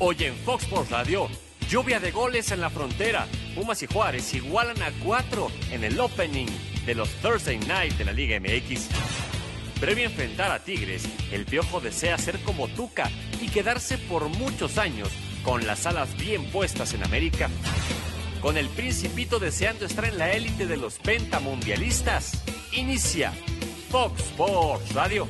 Hoy en Fox Sports Radio, lluvia de goles en la frontera. Pumas y Juárez igualan a cuatro en el opening de los Thursday Night de la Liga MX. Previo a enfrentar a Tigres, el Piojo desea ser como Tuca y quedarse por muchos años con las alas bien puestas en América. Con el Principito deseando estar en la élite de los pentamundialistas. Inicia Fox Sports Radio.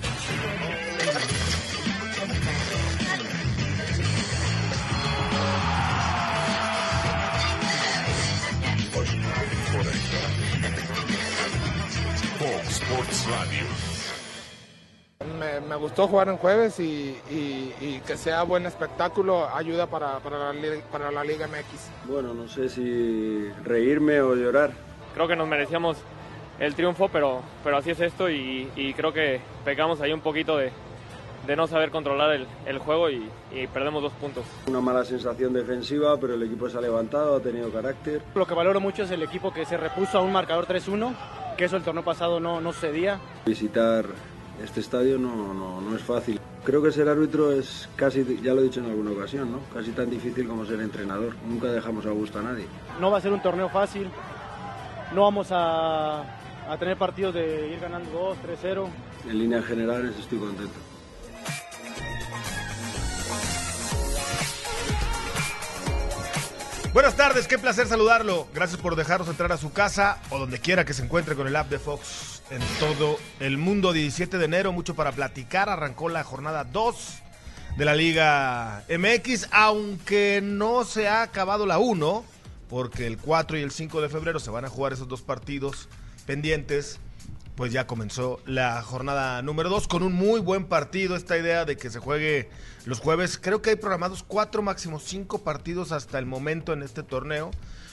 Fox Sports Radio. Me, me gustó jugar en jueves y, y- y que sea buen espectáculo ayuda para, para la, para la Liga MX. Bueno, no sé si reírme o llorar. creo que nos merecíamos el triunfo, pero, pero así es esto y, y creo que pecamos ahí un poquito de, de no saber controlar el, el juego y, y perdemos dos puntos. Una mala sensación defensiva, pero el equipo se ha levantado, ha tenido carácter. Lo que valoro mucho es el equipo que se repuso a un marcador 3-1, que eso el torneo pasado no, no sucedía. Visitar este estadio no, no, no es fácil. Creo que ser árbitro es casi, ya lo he dicho en alguna ocasión, ¿no? casi tan difícil como ser entrenador. Nunca dejamos a gusto a nadie. No va a ser un torneo fácil, no vamos a, a tener partidos de ir ganando 2, 3-0. En líneas generales estoy contento. Buenas tardes, qué placer saludarlo. Gracias por dejarnos entrar a su casa o donde quiera que se encuentre con el app de Fox en todo el mundo. 17 de enero, mucho para platicar. Arrancó la jornada 2 de la Liga MX, aunque no se ha acabado la 1, porque el 4 y el 5 de febrero se van a jugar esos dos partidos pendientes. Pues ya comenzó la jornada número 2 con un muy buen partido. Esta idea de que se juegue los jueves. Creo que hay programados cuatro, máximo cinco partidos hasta el momento en este torneo.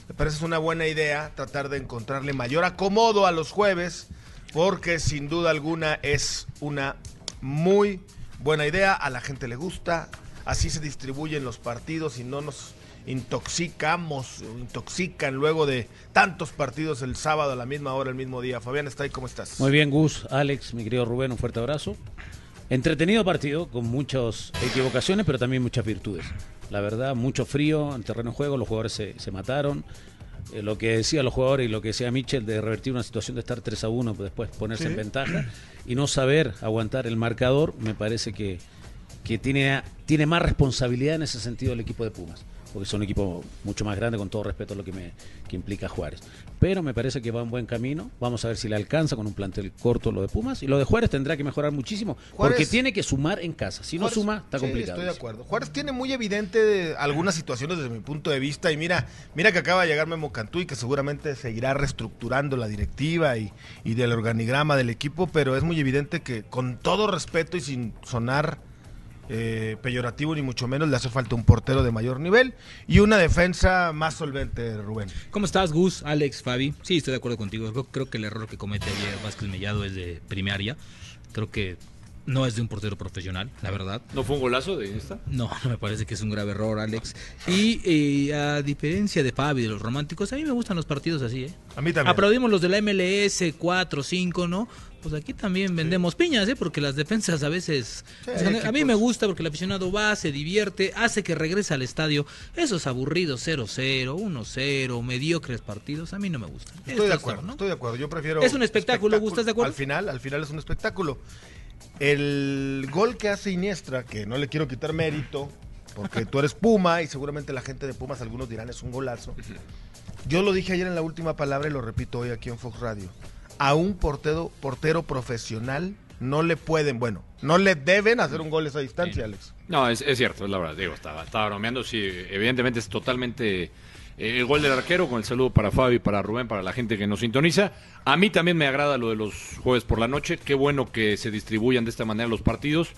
Me parece una buena idea tratar de encontrarle mayor acomodo a los jueves, porque sin duda alguna es una muy buena idea. A la gente le gusta. Así se distribuyen los partidos y no nos intoxicamos, intoxican luego de tantos partidos el sábado a la misma hora, el mismo día. Fabián, está ahí, ¿cómo estás? Muy bien, Gus, Alex, mi querido Rubén, un fuerte abrazo. Entretenido partido, con muchas equivocaciones, pero también muchas virtudes. La verdad, mucho frío en terreno de juego, los jugadores se, se mataron. Eh, lo que decía los jugadores y lo que decía Mitchell de revertir una situación de estar 3 a 1, después ponerse Sí. en ventaja y no saber aguantar el marcador, me parece que, que tiene, tiene más responsabilidad en ese sentido el equipo de Pumas. Porque son un equipo mucho más grande, con todo respeto a lo que, me, que implica Juárez. Pero me parece que va en buen camino. Vamos a ver si le alcanza con un plantel corto lo de Pumas. Y lo de Juárez tendrá que mejorar muchísimo. porque tiene que sumar en casa. Si no suma, está sí, complicado. Estoy de acuerdo. Juárez tiene muy evidente algunas situaciones desde mi punto de vista y mira, mira que acaba de llegar Memo Cantú y que seguramente seguirá reestructurando la directiva y, y del organigrama del equipo, pero es muy evidente que con todo respeto y sin sonar eh, peyorativo ni mucho menos le hace falta un portero de mayor nivel y una defensa más solvente, Rubén. ¿Cómo estás, Gus, Alex, Fabi? Sí, estoy de acuerdo contigo. Creo, creo que el error que comete ayer Vázquez Mellado es de primaria. Creo que no es de un portero profesional, la verdad. ¿No fue un golazo de esta? No, no me parece que es un grave error, Alex. Y eh, a diferencia de Fabi, de los románticos, a mí me gustan los partidos así, ¿eh? A mí también. Aplaudimos los de la MLS 4, 5, ¿no? Pues aquí también vendemos piñas, ¿eh? Porque las defensas a veces... Sí, o sea, hay a mí me gusta porque el aficionado va, se divierte, hace que regrese al estadio. Esos aburridos 0-0, 1-0, mediocres partidos, a mí no me gustan. Estoy Esto de acuerdo, ¿no? estoy de acuerdo. Yo prefiero. Es un espectáculo, ¿Gus, ¿estás de acuerdo? Al final, al final es un espectáculo. El gol que hace Iniestra, que no le quiero quitar mérito, porque tú eres Puma y seguramente la gente de Pumas, algunos dirán es un golazo. Yo lo dije ayer en la última palabra y lo repito hoy aquí en Fox Radio. A un portero, portero profesional no le pueden, bueno, no le deben hacer un gol a esa distancia, Alex. No, es, es cierto, es la verdad. Digo, estaba, estaba bromeando. Sí, evidentemente es totalmente eh, el gol del arquero. Con el saludo para Fabi, para Rubén, para la gente que nos sintoniza. A mí también me agrada lo de los jueves por la noche. Qué bueno que se distribuyan de esta manera los partidos.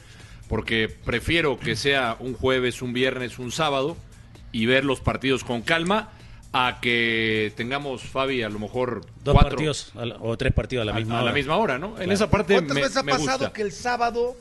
Porque prefiero que sea un jueves, un viernes, un sábado y ver los partidos con calma a que tengamos, Fabi, a lo mejor Dos cuatro partidos a la- o tres partidos a la a- misma a hora. la misma hora, ¿no? En esa parte ¿Cuántas me, veces ha me pasado gusta. que el sábado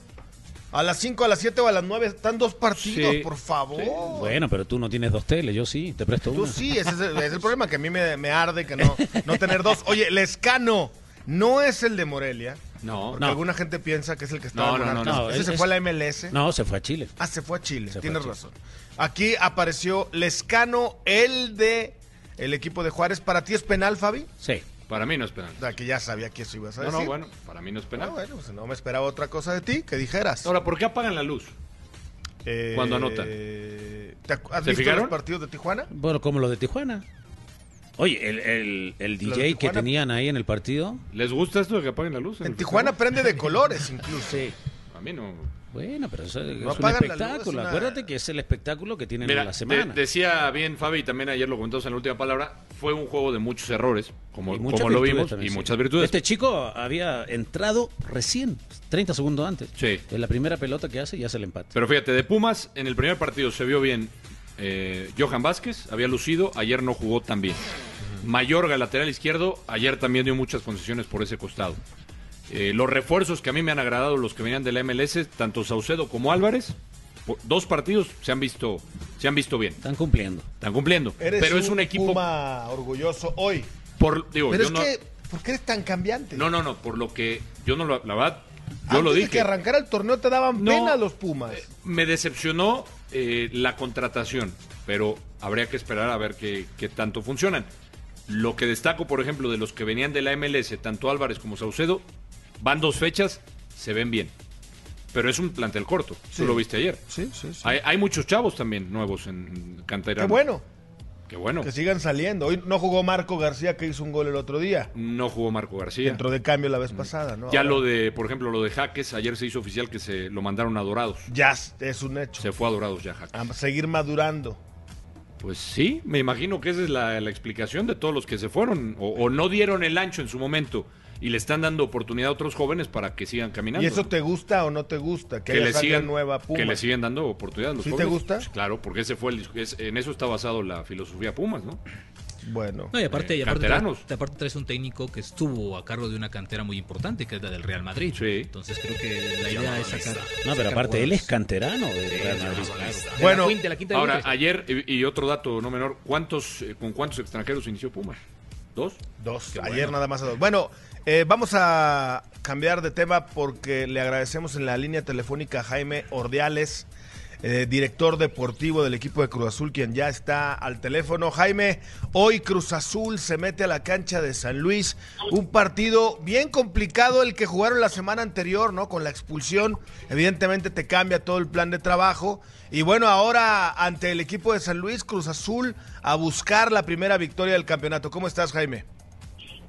a las 5, a las 7 o a las 9 están dos partidos, Sí. por favor? Bueno, pero tú no tienes dos teles, yo sí, te presto Tú una. sí, ese es el, es el problema, que a mí me, me arde que no, no tener dos. Oye, Lescano no es el de Morelia, No, Porque No. alguna gente piensa que es el que estaba No, en no, no, no, Ese es- se fue a la MLS. No, se fue a Chile. Ah, se fue a Chile, Se tienes a Chile. razón. Aquí apareció Lescano, el de el equipo de Juárez. ¿Para ti es penal, Fabi? Sí. Para mí no es penal. O sea, que ya sabía que eso ibas a No, decir. no, bueno, para mí no es penal. Ah, bueno, pues no me esperaba otra cosa de ti, que dijeras. Ahora, ¿por qué apagan la luz? Eh, cuando anotan. ¿te acu- ¿Has ¿Se visto fijaron? los partidos de Tijuana? Bueno, como lo de Tijuana. Oye, el, el, DJ que tenían ahí en el partido. ¿Les gusta esto de que apaguen la luz? En Tijuana prende de colores incluso. Sí. A mí no. Bueno, pero eso es un luz, espectáculo. una- Acuérdate que es el espectáculo que tienen Mira, en la semana. de- decía bien Fabi, y también ayer lo comentamos en la última palabra, fue un juego de muchos errores, como, como lo vimos, también, y sí. muchas virtudes. Este chico había entrado recién, 30 segundos antes. Sí. En la primera pelota que hace y hace el empate. Pero fíjate, de Pumas, en el primer partido se vio bien eh, Johan Vázquez, había lucido, ayer no jugó tan bien. Mayorga, lateral izquierdo, ayer también dio muchas concesiones por ese costado. Eh, los refuerzos que a mí me han agradado, los que venían de la MLS, tanto Saucedo como Álvarez, dos partidos se han visto, se han visto bien, Están cumpliendo. están cumpliendo. Eres Pero es un equipo Puma orgulloso hoy. por digo, Pero yo es no, que, ¿por qué eres tan cambiante? no, no, no, por lo que yo no lo, la verdad, yo Antes lo de dije. que arrancara el torneo te daban No. pena los Pumas. Me decepcionó eh, la contratación, pero habría que esperar a ver qué, qué tanto funcionan. Lo que destaco, por ejemplo, de los que venían de la MLS, tanto Álvarez como Saucedo, van dos fechas, se ven bien. Pero es un plantel corto, Sí. tú lo viste ayer. Sí, sí, sí. Hay, hay muchos chavos también nuevos en cantera. Qué bueno Qué bueno. que sigan saliendo. Hoy no jugó Marco García que hizo un gol el otro día. No jugó Marco García. Entró de cambio la vez pasada, ¿no? Ya Ahora lo de, por ejemplo, lo de Jaques, ayer se hizo oficial que se lo mandaron a Dorados. Ya es un hecho. Se fue a Dorados ya Jaques. A seguir madurando. Pues sí, me imagino que esa es la, la explicación de todos los que se fueron o, o no dieron el ancho en su momento y le están dando oportunidad a otros jóvenes para que sigan caminando. ¿Y eso te gusta o no te gusta? Que, que le sigan nueva Puma. que le siguen dando oportunidad a los ¿Sí te jóvenes. gusta? Pues claro, porque ese fue el, es- en eso está basado la filosofía Pumas, ¿no? Bueno. No, y aparte, Eh, y aparte, canteranos. traes, aparte traes un técnico que estuvo a cargo de una cantera muy importante, que es la del Real Madrid. Sí. Entonces creo que la idea es sacar. No, pero aparte, él es canterano del Real Madrid. Bueno, la quinta- de la quinta de Ahora, ayer, y, y otro dato no menor, ¿cuántos, eh, ¿con cuántos extranjeros inició Pumas? ¿Dos? Dos. Qué Ayer bueno. nada más a dos. Bueno, eh, vamos a cambiar de tema porque le agradecemos en la línea telefónica a Jaime Ordiales, eh, director deportivo del equipo de Cruz Azul, quien ya está al teléfono. Jaime, hoy Cruz Azul se mete a la cancha de San Luis. Un partido bien complicado el que jugaron la semana anterior, ¿no? Con la expulsión. Evidentemente te cambia todo el plan de trabajo. Y bueno, ahora ante el equipo de San Luis, Cruz Azul a buscar la primera victoria del campeonato. ¿Cómo estás, Jaime?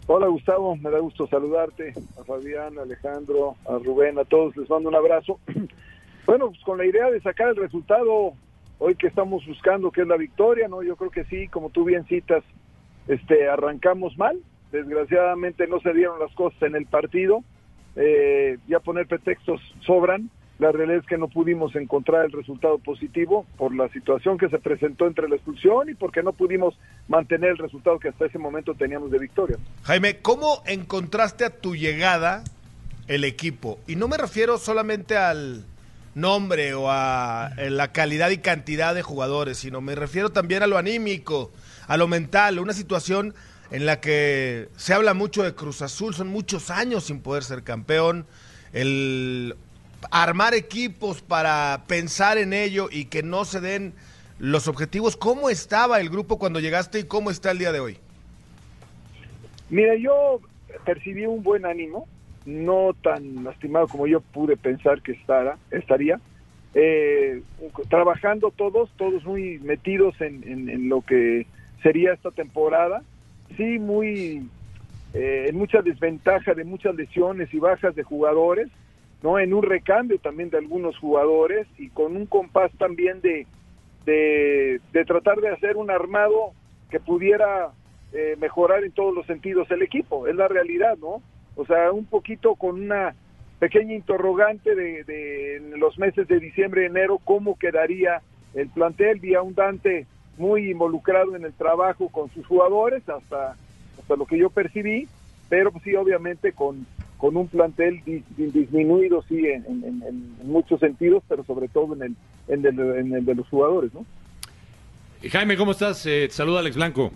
Hola Gustavo, me da gusto saludarte, a Fabián, a Alejandro, a Rubén, a todos les mando un abrazo. Bueno, pues con la idea de sacar el resultado hoy que estamos buscando, que es la victoria, ¿no? Yo creo que sí, como tú bien citas, este, arrancamos mal, desgraciadamente no se dieron las cosas en el partido, eh, ya poner pretextos sobran, la realidad es que no pudimos encontrar el resultado positivo por la situación que se presentó entre la expulsión y porque no pudimos mantener el resultado que hasta ese momento teníamos de victoria. Jaime, ¿cómo encontraste a tu llegada el equipo? Y no me refiero solamente al nombre o a eh, la calidad y cantidad de jugadores, sino me refiero también a lo anímico, a lo mental, una situación en la que se habla mucho de Cruz Azul, son muchos años sin poder ser campeón, el armar equipos para pensar en ello y que no se den los objetivos. ¿Cómo estaba el grupo cuando llegaste y cómo está el día de hoy? Mira, yo percibí un buen ánimo, no tan lastimado como yo pude pensar que estará, estaría. Eh, trabajando todos, todos muy metidos en, lo que sería esta temporada. Sí, muy eh, en mucha desventaja de muchas lesiones y bajas de jugadores, no en un recambio también de algunos jugadores y con un compás también de, de, tratar de hacer un armado que pudiera eh, mejorar en todos los sentidos el equipo, es la realidad, ¿no? O sea, un poquito con una pequeña interrogante de, de en los meses de diciembre enero, cómo quedaría el plantel, vi a un Dante muy involucrado en el trabajo con sus jugadores, hasta, hasta lo que yo percibí, pero pues sí, obviamente con, con un plantel di- di- disminuido, sí, en, en- en- en muchos sentidos, pero sobre todo en el, en el, en el de los jugadores, ¿no? Eh, Jaime, ¿cómo estás? Eh, te saluda Alex Blanco.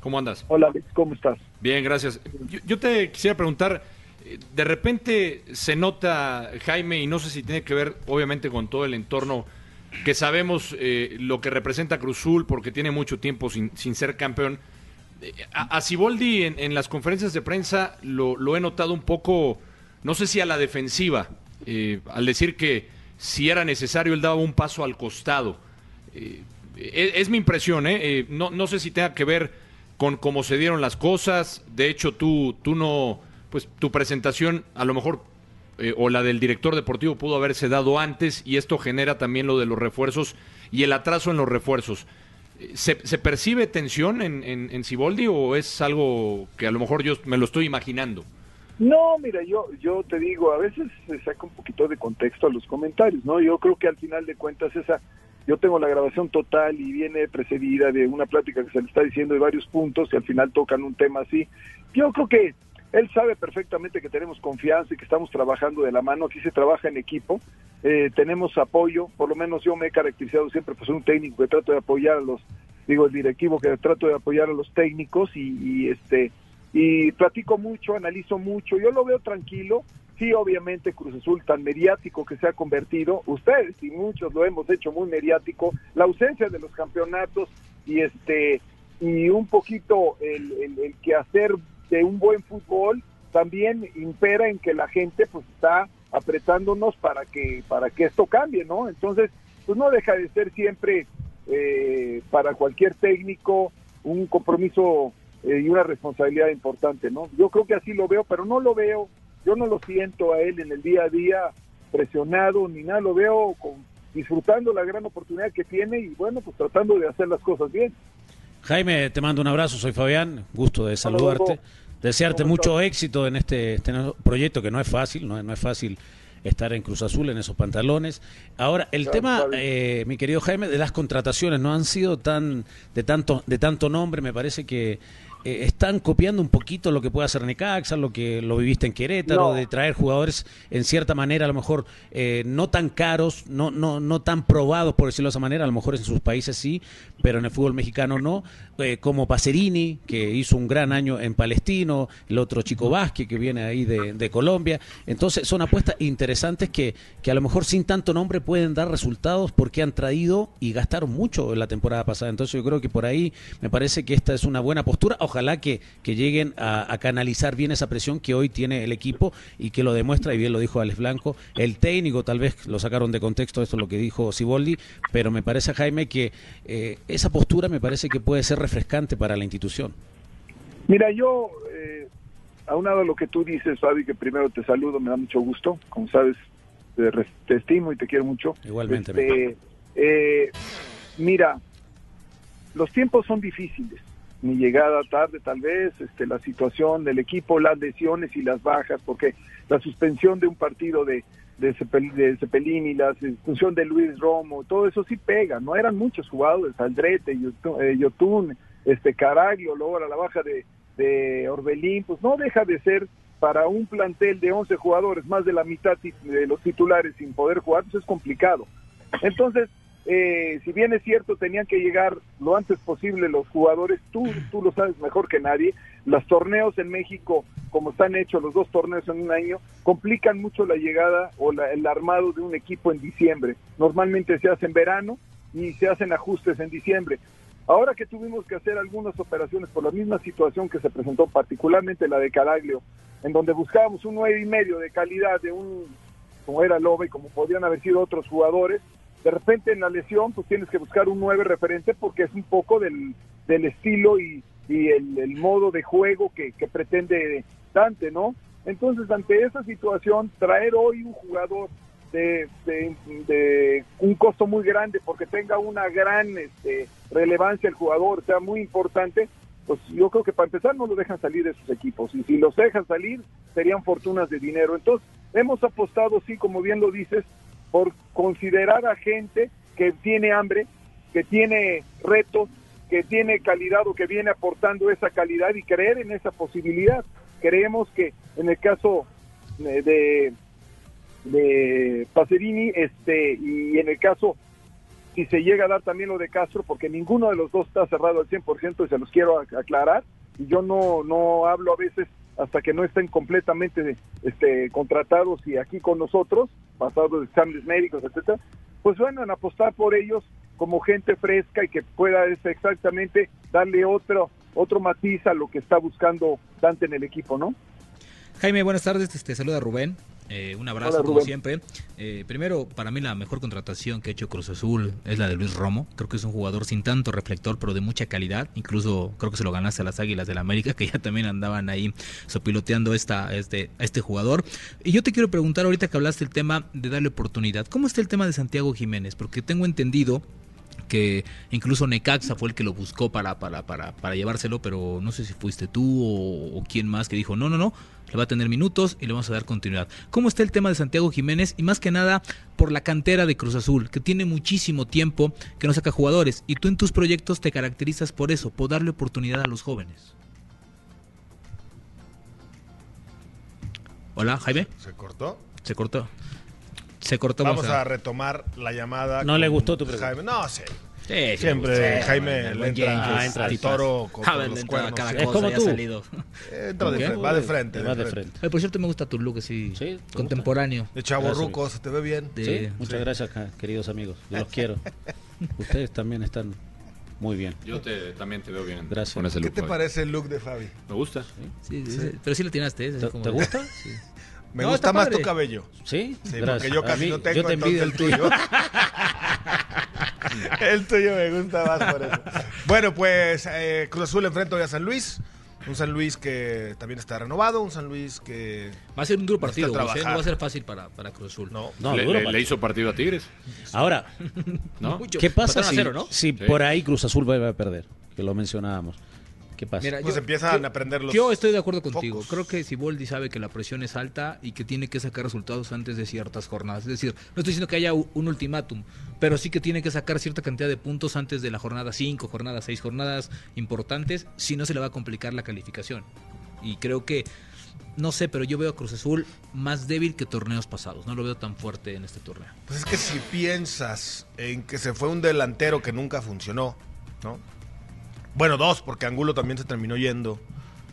¿Cómo andas? Hola, Alex, ¿cómo estás? Bien, gracias. Yo, yo te quisiera preguntar, eh, de repente se nota, Jaime, y no sé si tiene que ver obviamente con todo el entorno, que sabemos eh, lo que representa Cruzul porque tiene mucho tiempo sin, sin ser campeón. A, Siboldi en, las conferencias de prensa lo, he notado un poco, no sé si a la defensiva, eh, al decir que si era necesario él daba un paso al costado. Eh, es, es mi impresión, ¿eh? Eh, no, no sé si tenga que ver con cómo se dieron las cosas. De hecho, tú, tú no, pues tu presentación a lo mejor eh, o la del director deportivo pudo haberse dado antes y esto genera también lo de los refuerzos y el atraso en los refuerzos. ¿Se, se percibe tensión en, en, en o es algo que a lo mejor yo me lo estoy imaginando? No, mira, yo yo te digo, a veces se saca un poquito de contexto a los comentarios, ¿no? Yo creo que al final de cuentas esa, yo tengo la grabación total y viene precedida de una plática que se le está diciendo de varios puntos y al final tocan un tema así. Yo creo que él sabe perfectamente que tenemos confianza y que estamos trabajando de la mano, aquí se trabaja en equipo, eh, tenemos apoyo, por lo menos yo me he caracterizado siempre pues un técnico que trato de apoyar a los, digo el directivo que trato de apoyar a los técnicos y, y este y platico mucho, analizo mucho, yo lo veo tranquilo, sí obviamente Cruz Azul tan mediático que se ha convertido, ustedes y muchos lo hemos hecho muy mediático, la ausencia de los campeonatos y este y un poquito el, el, el quehacer de un buen fútbol también impera en que la gente pues está apretándonos para que para que esto cambie, ¿no? Entonces, pues no deja de ser siempre eh, para cualquier técnico un compromiso eh, y una responsabilidad importante, ¿no? Yo creo que así lo veo, pero no lo veo, yo no lo siento a él en el día a día presionado ni nada, lo veo con, disfrutando la gran oportunidad que tiene y bueno, pues tratando de hacer las cosas bien. Jaime, te mando un abrazo, soy Fabián, gusto de saludarte, desearte mucho éxito en este, este proyecto que no es fácil, no, no es fácil estar en Cruz Azul en esos pantalones. Ahora, el Claro, tema, eh, mi querido Jaime, de las contrataciones no han sido tan de tanto de tanto nombre, me parece que eh, están copiando un poquito lo que puede hacer Necaxa, lo que lo viviste en Querétaro, No. de traer jugadores en cierta manera, a lo mejor eh, no tan caros, no, no, no tan probados, por decirlo de esa manera, a lo mejor en sus países sí, pero en el fútbol mexicano no, eh, como Pacerini, que hizo un gran año en Palestino, el otro Chico Vázquez, que viene ahí de, de Colombia. Entonces, son apuestas interesantes que, que a lo mejor sin tanto nombre pueden dar resultados porque han traído y gastaron mucho en la temporada pasada. Entonces, yo creo que por ahí me parece que esta es una buena postura. Ojalá que, que lleguen a, a canalizar bien esa presión que hoy tiene el equipo y que lo demuestra, y bien lo dijo Alex Blanco. El técnico, tal vez lo sacaron de contexto, esto es lo que dijo Siboldi, pero me parece, Jaime, que eh, esa postura me parece que puede ser refrescante para la institución. Mira, yo, eh, aunado a lo que tú dices, Fabi, que primero te saludo, me da mucho gusto, como sabes, te, te estimo y te quiero mucho. Igualmente. Este, eh, mira, los tiempos son difíciles. Mi llegada tarde, tal vez, este, la situación del equipo, las lesiones y las bajas, porque la suspensión de un partido de, de, Cepel- de Cepelini, la suspensión de Luis Romo, todo eso sí pega. No eran muchos jugadores, Aldrete, eh, Yotun, este Caraglio, luego la baja de, de Orbelín, pues no deja de ser para un plantel de 11 jugadores, más de la mitad de los titulares sin poder jugar, pues es complicado. Entonces, eh, si bien es cierto, tenían que llegar lo antes posible los jugadores, tú, tú lo sabes mejor que nadie, los torneos en México, como están hechos los dos torneos en un año, complican mucho la llegada o la- el armado de un equipo en diciembre. Normalmente se hace en verano y se hacen ajustes en diciembre. Ahora que tuvimos que hacer algunas operaciones por la misma situación que se presentó, particularmente la de Caraglio, en donde buscábamos un nueve y medio de calidad de un como era Lobe y como podrían haber sido otros jugadores, de repente en la lesión pues tienes que buscar un nueve referente porque es un poco del, del estilo y, y el, el modo de juego que, que pretende Dante, ¿no? Entonces ante esa situación traer hoy un jugador de, de, de un costo muy grande porque tenga una gran este, relevancia el jugador, sea muy importante, pues yo creo que para empezar no lo dejan salir de sus equipos y si los dejan salir serían fortunas de dinero. Entonces hemos apostado, sí, como bien lo dices, por considerar a gente que tiene hambre, que tiene retos, que tiene calidad o que viene aportando esa calidad y creer en esa posibilidad. Creemos que en el caso eh, de, de Pacerini este, y en el caso si se llega a dar también lo de Castro, porque ninguno de los dos está cerrado al 100% y se los quiero ac- aclarar, y yo no, no hablo a veces hasta que no estén completamente este, contratados y aquí con nosotros, pasados de exámenes médicos, etcétera, pues bueno, en apostar por ellos como gente fresca y que pueda este, exactamente darle otro otro matiz a lo que está buscando Dante en el equipo, ¿no? Jaime, buenas tardes, te saluda Rubén. Eh, un abrazo Hola, como siempre. Eh, primero, para mí la mejor contratación que ha hecho Cruz Azul es la de Luis Romo. Creo que es un jugador sin tanto reflector, pero de mucha calidad. Incluso creo que se lo ganaste a las Águilas del la América, que ya también andaban ahí sopiloteando esta, este, a este jugador. Y yo te quiero preguntar ahorita que hablaste del tema de darle oportunidad. ¿Cómo está el tema de Santiago Jiménez? Porque tengo entendido que incluso Necaxa fue el que lo buscó para, para, para, para llevárselo, pero no sé si fuiste tú o, o quién más que dijo, no, no, no, le va a tener minutos y le vamos a dar continuidad. ¿Cómo está el tema de Santiago Jiménez? Y más que nada por la cantera de Cruz Azul, que tiene muchísimo tiempo que no saca jugadores, y tú en tus proyectos te caracterizas por eso, por darle oportunidad a los jóvenes. Hola, Jaime. ¿Se cortó? Se cortó. Se cortó. Vamos a retomar la llamada. ¿No le gustó tu pregunta? Jaime. No, sí. Sí, sí, Siempre sí, Jaime le entra, ah, entra al toro con, con los cuernos. cada cosa, Es como tú. ha salido. Entra de ¿Qué? frente, va de frente. Va de frente. Ay, por cierto, me gusta tu look así, Sí, ¿te contemporáneo. De chavo Gracias. ruco, se te ve bien. De- Sí, muchas gracias, queridos amigos. Yo los quiero. Ustedes también están muy bien. Yo te, también te veo bien Gracias. con ese ¿Qué te Fabi. parece el look de Fabi? Me gusta. Sí, sí, sí, Pero sí lo. ¿eh? ¿Te, Como- te gusta? Sí. Me No, gusta más padre. tu cabello. Sí, Sí, gracias. porque yo A casi mí- no tengo, yo te entonces envidio el tuyo. el tuyo me gusta más por eso. Bueno, pues eh, Cruz Azul enfrenta hoy a San Luis. Un San Luis que también está renovado, un San Luis que... Va a ser un duro partido, no va a ser fácil para, para Cruz Azul. No, No, le, duro le- para- le hizo partido a Tigres. Ahora, ¿No? Mucho. ¿qué pasa si, si Sí. por ahí Cruz Azul vuelve a perder? Que lo mencionábamos. ¿Qué pasa? Mira, Pues yo- empiezan yo- a aprender los Yo estoy de acuerdo contigo. focos. Creo que Siboldi sabe que la presión es alta y que tiene que sacar resultados antes de ciertas jornadas. Es decir, no estoy diciendo que haya un ultimátum, pero sí que tiene que sacar cierta cantidad de puntos antes de la jornada 5, jornada 6, jornadas importantes, si no se le va a complicar la calificación. Y creo que, no sé, pero yo veo a Cruz Azul más débil que torneos pasados. No lo veo tan fuerte en este torneo. Pues es que si piensas en que se fue un delantero que nunca funcionó, ¿no? Bueno, dos, porque Angulo también se terminó yendo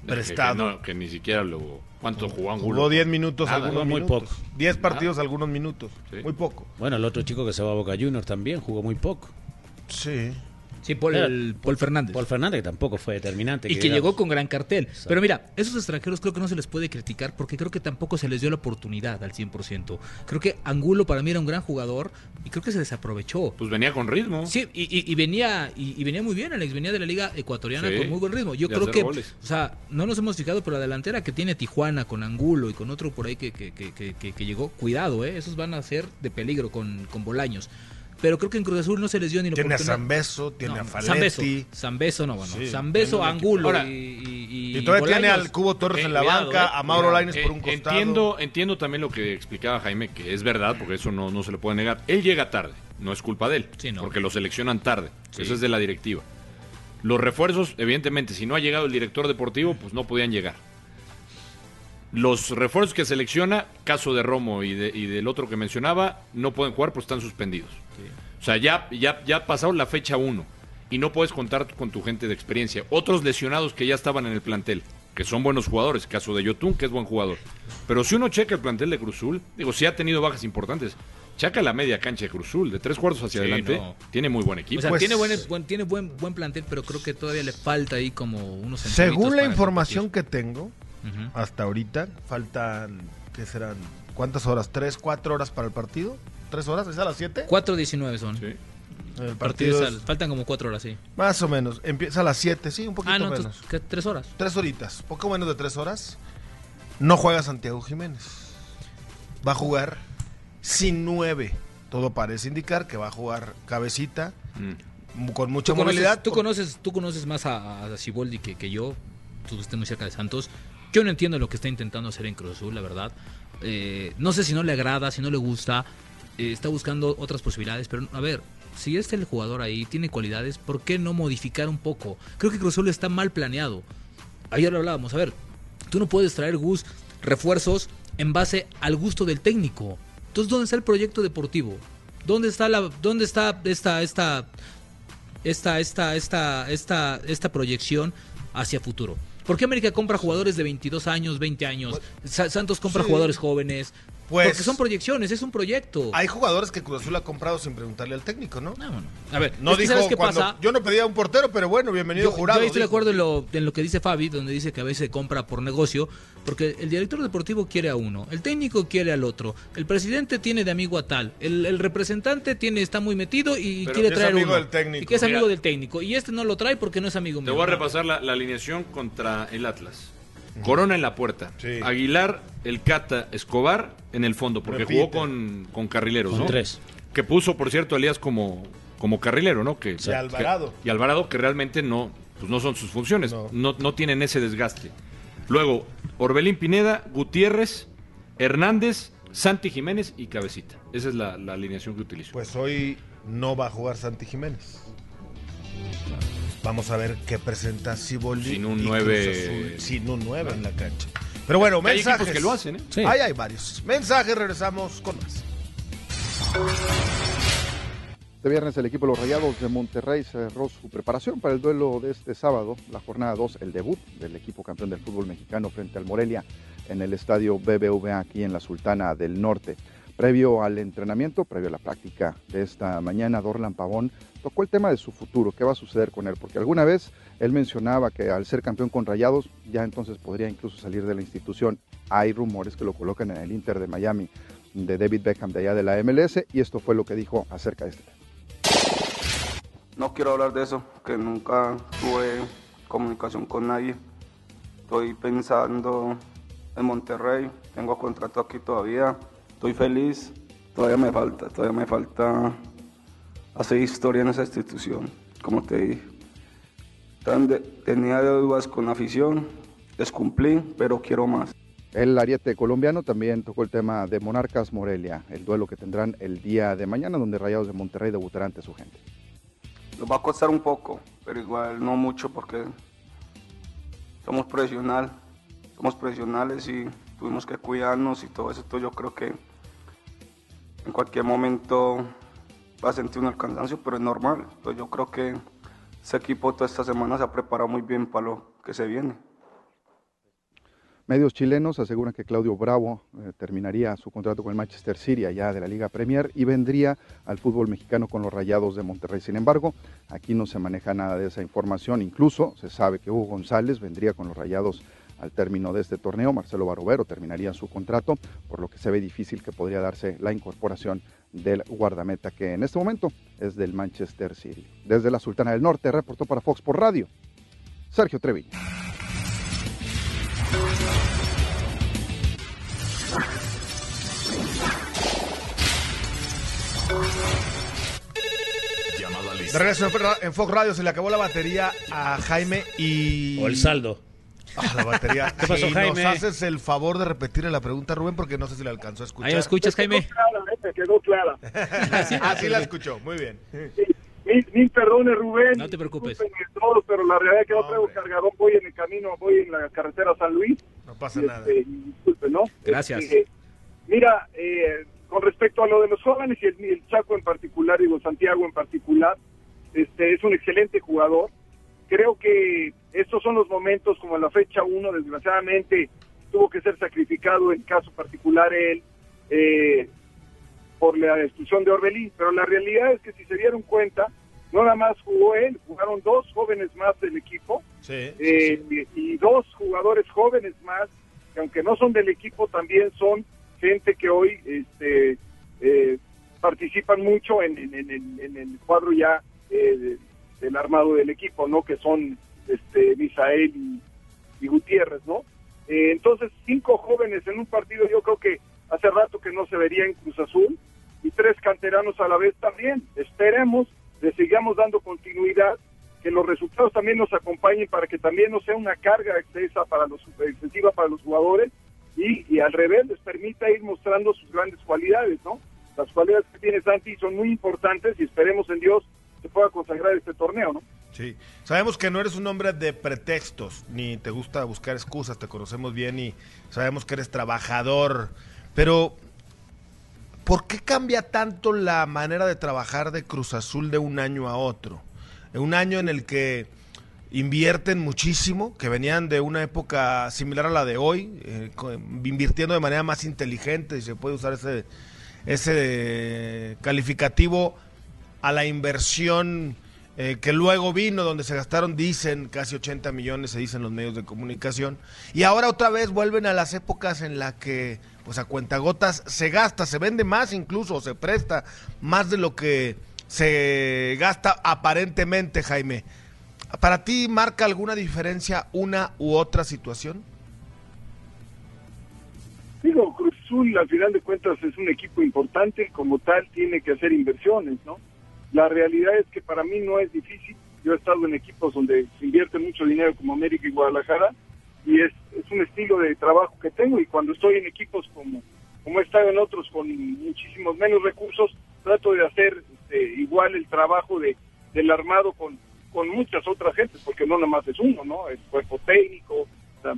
prestado. Que, no, que ni siquiera lo. ¿Cuánto jugó Angulo? Jugó 10 minutos, Nada. algunos Jugó muy minutos. poco. 10 partidos, algunos minutos. Sí. Muy poco. Bueno, el otro chico que se va a Boca Juniors también jugó muy poco. Sí. Sí, Paul, el- Paul Fernández. Paul Fernández que tampoco fue determinante. Y que digamos. llegó con gran cartel. Pero mira, esos extranjeros creo que no se les puede criticar porque creo que tampoco se les dio la oportunidad al 100%. Creo que Angulo para mí era un gran jugador y creo que se desaprovechó. Pues venía con ritmo. Sí, y, y- y venía y, y venía muy bien, Alex. Venía de la liga ecuatoriana Sí, con muy buen ritmo. Yo creo que, goles. o sea, no nos hemos fijado, pero la delantera que tiene Tijuana con Angulo y con otro por ahí que, que, que, que- que- que llegó, cuidado, ¿eh? Esos van a ser de peligro con, con Bolaños. Pero creo que en Cruz Azul no se les dio ni la Tiene a. Zambeso, tiene No, a Faletti. Zambeso no, bueno. Sí, Zambeso. Angulo Ahora, y, y, Y todavía tiene al Cubo Torres Eh, en la cuidado, banca, eh, a Mauro. Lainez por un Eh, costado. Entiendo, entiendo también lo que explicaba Jaime, que es verdad, porque eso no, no se le puede negar. Él llega tarde, no es culpa de él, Sí, no. porque lo seleccionan tarde. Sí. Eso es de la directiva. Los refuerzos, evidentemente, si no ha llegado el director deportivo, pues no podían llegar. Los refuerzos que selecciona, caso de Romo y, de- y del otro que mencionaba, no pueden jugar porque están suspendidos. O sea, ya, ya, ya pasaron la fecha 1 y no puedes contar con tu gente de experiencia. Otros lesionados que ya estaban en el plantel, que son buenos jugadores, caso de Yotun, que es buen jugador. Pero si uno checa el plantel de Cruzul, digo, si ha tenido bajas importantes. Checa la media cancha de Cruzul, de tres cuartos hacia Sí, adelante, no. tiene muy buen equipo. O sea, Pues- tiene, buen, buen- tiene buen, buen plantel, pero creo que todavía le falta ahí como unos Según la información que tengo, hasta ahorita, faltan, ¿qué serán? ¿Cuántas horas? ¿Tres, cuatro horas para el partido? ¿Tres horas? ¿Es a las siete? 4.19 son. Sí. El partido es- faltan como 4 horas, sí. más o menos. Empieza a las siete, sí, un poquito Ah, no, menos. ¿qué? ¿Tres horas? Tres horitas, poco menos de tres horas. No juega Santiago Jiménez. Va a jugar sin nueve. Todo parece indicar que va a jugar cabecita, Mm. con mucha Tú conoces, tú conoces, tú conoces más a, a Siboldi que, que yo. Tú estás muy cerca de Santos. Yo no entiendo lo que está intentando hacer en Cruz Azul, la verdad. Eh, no sé si no le agrada, si no le gusta. eh, está buscando otras posibilidades. Pero, a ver, si este el jugador ahí tiene cualidades, ¿por qué no modificar un poco? Creo que Cruz Azul está mal planeado. Ayer lo hablábamos. A ver, tú no puedes traer Gus refuerzos en base al gusto del técnico. Entonces, ¿dónde está el proyecto deportivo? ¿Dónde está la, dónde está esta, esta, esta, esta, esta, esta, esta proyección hacia futuro. ¿Por qué América compra jugadores de 22 años, 20 años? Sa- Santos compra sí. jugadores jóvenes. Pues- Porque son proyecciones, es un proyecto. Hay jugadores que Cruz Azul ha comprado sin preguntarle al técnico, ¿no? A ver, No es que dijo ¿sabes qué cuando- pasa? Yo no pedía un portero, pero bueno, bienvenido Yo, jurado. yo ahí estoy de acuerdo en lo, en lo que dice Fabi, donde dice que a veces compra por negocio, porque el director deportivo quiere a uno, el técnico quiere al otro, el presidente tiene de amigo a tal, el, el representante tiene está muy metido y Pero quiere es traer amigo uno. del técnico. Y que es amigo Mira. del técnico. Y este no lo trae porque no es amigo Te mío. voy a No. repasar la, la alineación contra el Atlas. Corona en la puerta. Aguilar, el Cata, Escobar en el fondo, porque Repite. jugó con, con carrileros, Con ¿no? tres. Que puso, por cierto, a Elías como, como carrilero, ¿no? Que, Y Alvarado. que- y Alvarado, que realmente no, pues no son sus funciones. No. no tienen ese desgaste. Luego, Orbelín Pineda, Gutiérrez, Hernández, Santi Jiménez y Cabecita. Esa es la, la alineación que utilizo. Pues hoy no va a jugar Santi Jiménez. Vamos a ver qué presenta Siboldi. Sin un y nueve. Cruz Azul, Sin un 9 en la cancha. Pero bueno, hay mensajes. equipos que lo hacen, ¿eh? Sí. Ahí hay varios. Mensajes, regresamos con más. Este viernes el equipo de los Rayados de Monterrey cerró su preparación para el duelo de este sábado, la jornada 2, el debut del equipo campeón del fútbol mexicano frente al Morelia en el estadio BBVA aquí en la Sultana del Norte. Previo al entrenamiento, previo a la práctica de esta mañana, Dorlan Pavón tocó el tema de su futuro, qué va a suceder con él, porque alguna vez él mencionaba que al ser campeón con Rayados ya entonces podría incluso salir de la institución. Hay rumores que lo colocan en el Inter de Miami de David Beckham de allá de la MLS y esto fue lo que dijo acerca de este tema. No quiero hablar de eso, que nunca tuve comunicación con nadie. Estoy pensando en Monterrey, tengo contrato aquí todavía, estoy feliz, todavía me falta, todavía me falta hacer historia en esa institución, como te dije. De- tenía deudas con la afición, les cumplí, pero quiero más. El ariete colombiano también tocó el tema de Monarcas Morelia, el duelo que tendrán el día de mañana, donde Rayados de Monterrey debutará ante su gente. Nos va a costar un poco, pero igual no mucho porque somos profesional, somos profesionales y tuvimos que cuidarnos y todo eso. Yo creo que en cualquier momento va a sentir un cansancio, pero es normal. Yo creo que ese equipo toda esta semana se ha preparado muy bien para lo que se viene. Medios chilenos aseguran que Claudio Bravo eh, terminaría su contrato con el Manchester City allá de la Liga Premier y vendría al fútbol mexicano con los Rayados de Monterrey. Sin embargo, aquí no se maneja nada de esa información. Incluso se sabe que Hugo González vendría con los Rayados al término de este torneo. Marcelo Barovero terminaría su contrato, por lo que se ve difícil que podría darse la incorporación del guardameta que en este momento es del Manchester City. Desde la Sultana del Norte reportó para Fox por Radio Sergio Treviño. De regreso en Fox Radio se le acabó la batería a Jaime y. O el saldo. Ah, la batería. ¿Qué pasó, Sí, Jaime? Nos haces el favor de repetirle la pregunta Rubén porque no sé si la alcanzó a escuchar. Ahí lo escuchas, Jaime. Me quedó clara. Así la escuchó, muy bien. Mil, mil perdones, Rubén. No te preocupes. Todos, pero la realidad es que no traigo cargador. Voy en el camino, voy en la carretera San Luis. No pasa Y, nada. este, y disculpen, ¿no? Gracias. Este, mira, eh, con respecto a lo de los jóvenes y el, el Chaco en particular, digo Santiago en particular, este es un excelente jugador. Creo que estos son los momentos, como en la fecha 1, desgraciadamente tuvo que ser sacrificado en caso particular él eh, por la expulsión de Orbelín, pero la realidad es que si se dieron cuenta, no nada más jugó él, jugaron dos jóvenes más del equipo, Sí. eh, y dos jugadores jóvenes más, que aunque no son del equipo, también son gente que hoy este, eh, participan mucho en, en- en el- en el cuadro ya eh, del armado del equipo, ¿no? Que son este, Misael y, Gutiérrez, ¿no? Eh, entonces, cinco jóvenes en un partido, yo creo que hace rato que no se vería en Cruz Azul, y tres canteranos a la vez también. Esperemos, le sigamos dando continuidad, que los resultados también nos acompañen para que también no sea una carga excesa para los, excesiva para los jugadores y, y al revés les permita ir mostrando sus grandes cualidades, ¿no? Las cualidades que tiene Santi son muy importantes y esperemos en Dios se pueda consagrar este torneo, ¿no? Sí. Sabemos que no eres un hombre de pretextos, ni te gusta buscar excusas, te conocemos bien y sabemos que eres trabajador, pero ¿por qué cambia tanto la manera de trabajar de Cruz Azul de un año a otro? Un año en el que invierten muchísimo, que venían de una época similar a la de hoy, eh, invirtiendo de manera más inteligente, y se puede usar ese, ese calificativo a la inversión eh, que luego vino, donde se gastaron, dicen, casi 80 millones, se dicen los medios de comunicación. Y ahora otra vez vuelven a las épocas en las que, pues a cuentagotas, se gasta, se vende más incluso, se presta más de lo que se gasta aparentemente, Jaime. ¿Para ti marca alguna diferencia una u otra situación? Digo, Cruz al final de cuentas es un equipo importante, como tal tiene que hacer inversiones, ¿no? La realidad es que para mí no es difícil. Yo he estado en equipos donde se invierte mucho dinero como América y Guadalajara y es, es un estilo de trabajo que tengo y cuando estoy en equipos como, como he estado en otros con muchísimos menos recursos, trato de hacer este, igual el trabajo de, del armado con, con muchas otras gentes, porque no nada más es uno, ¿no? Es cuerpo técnico,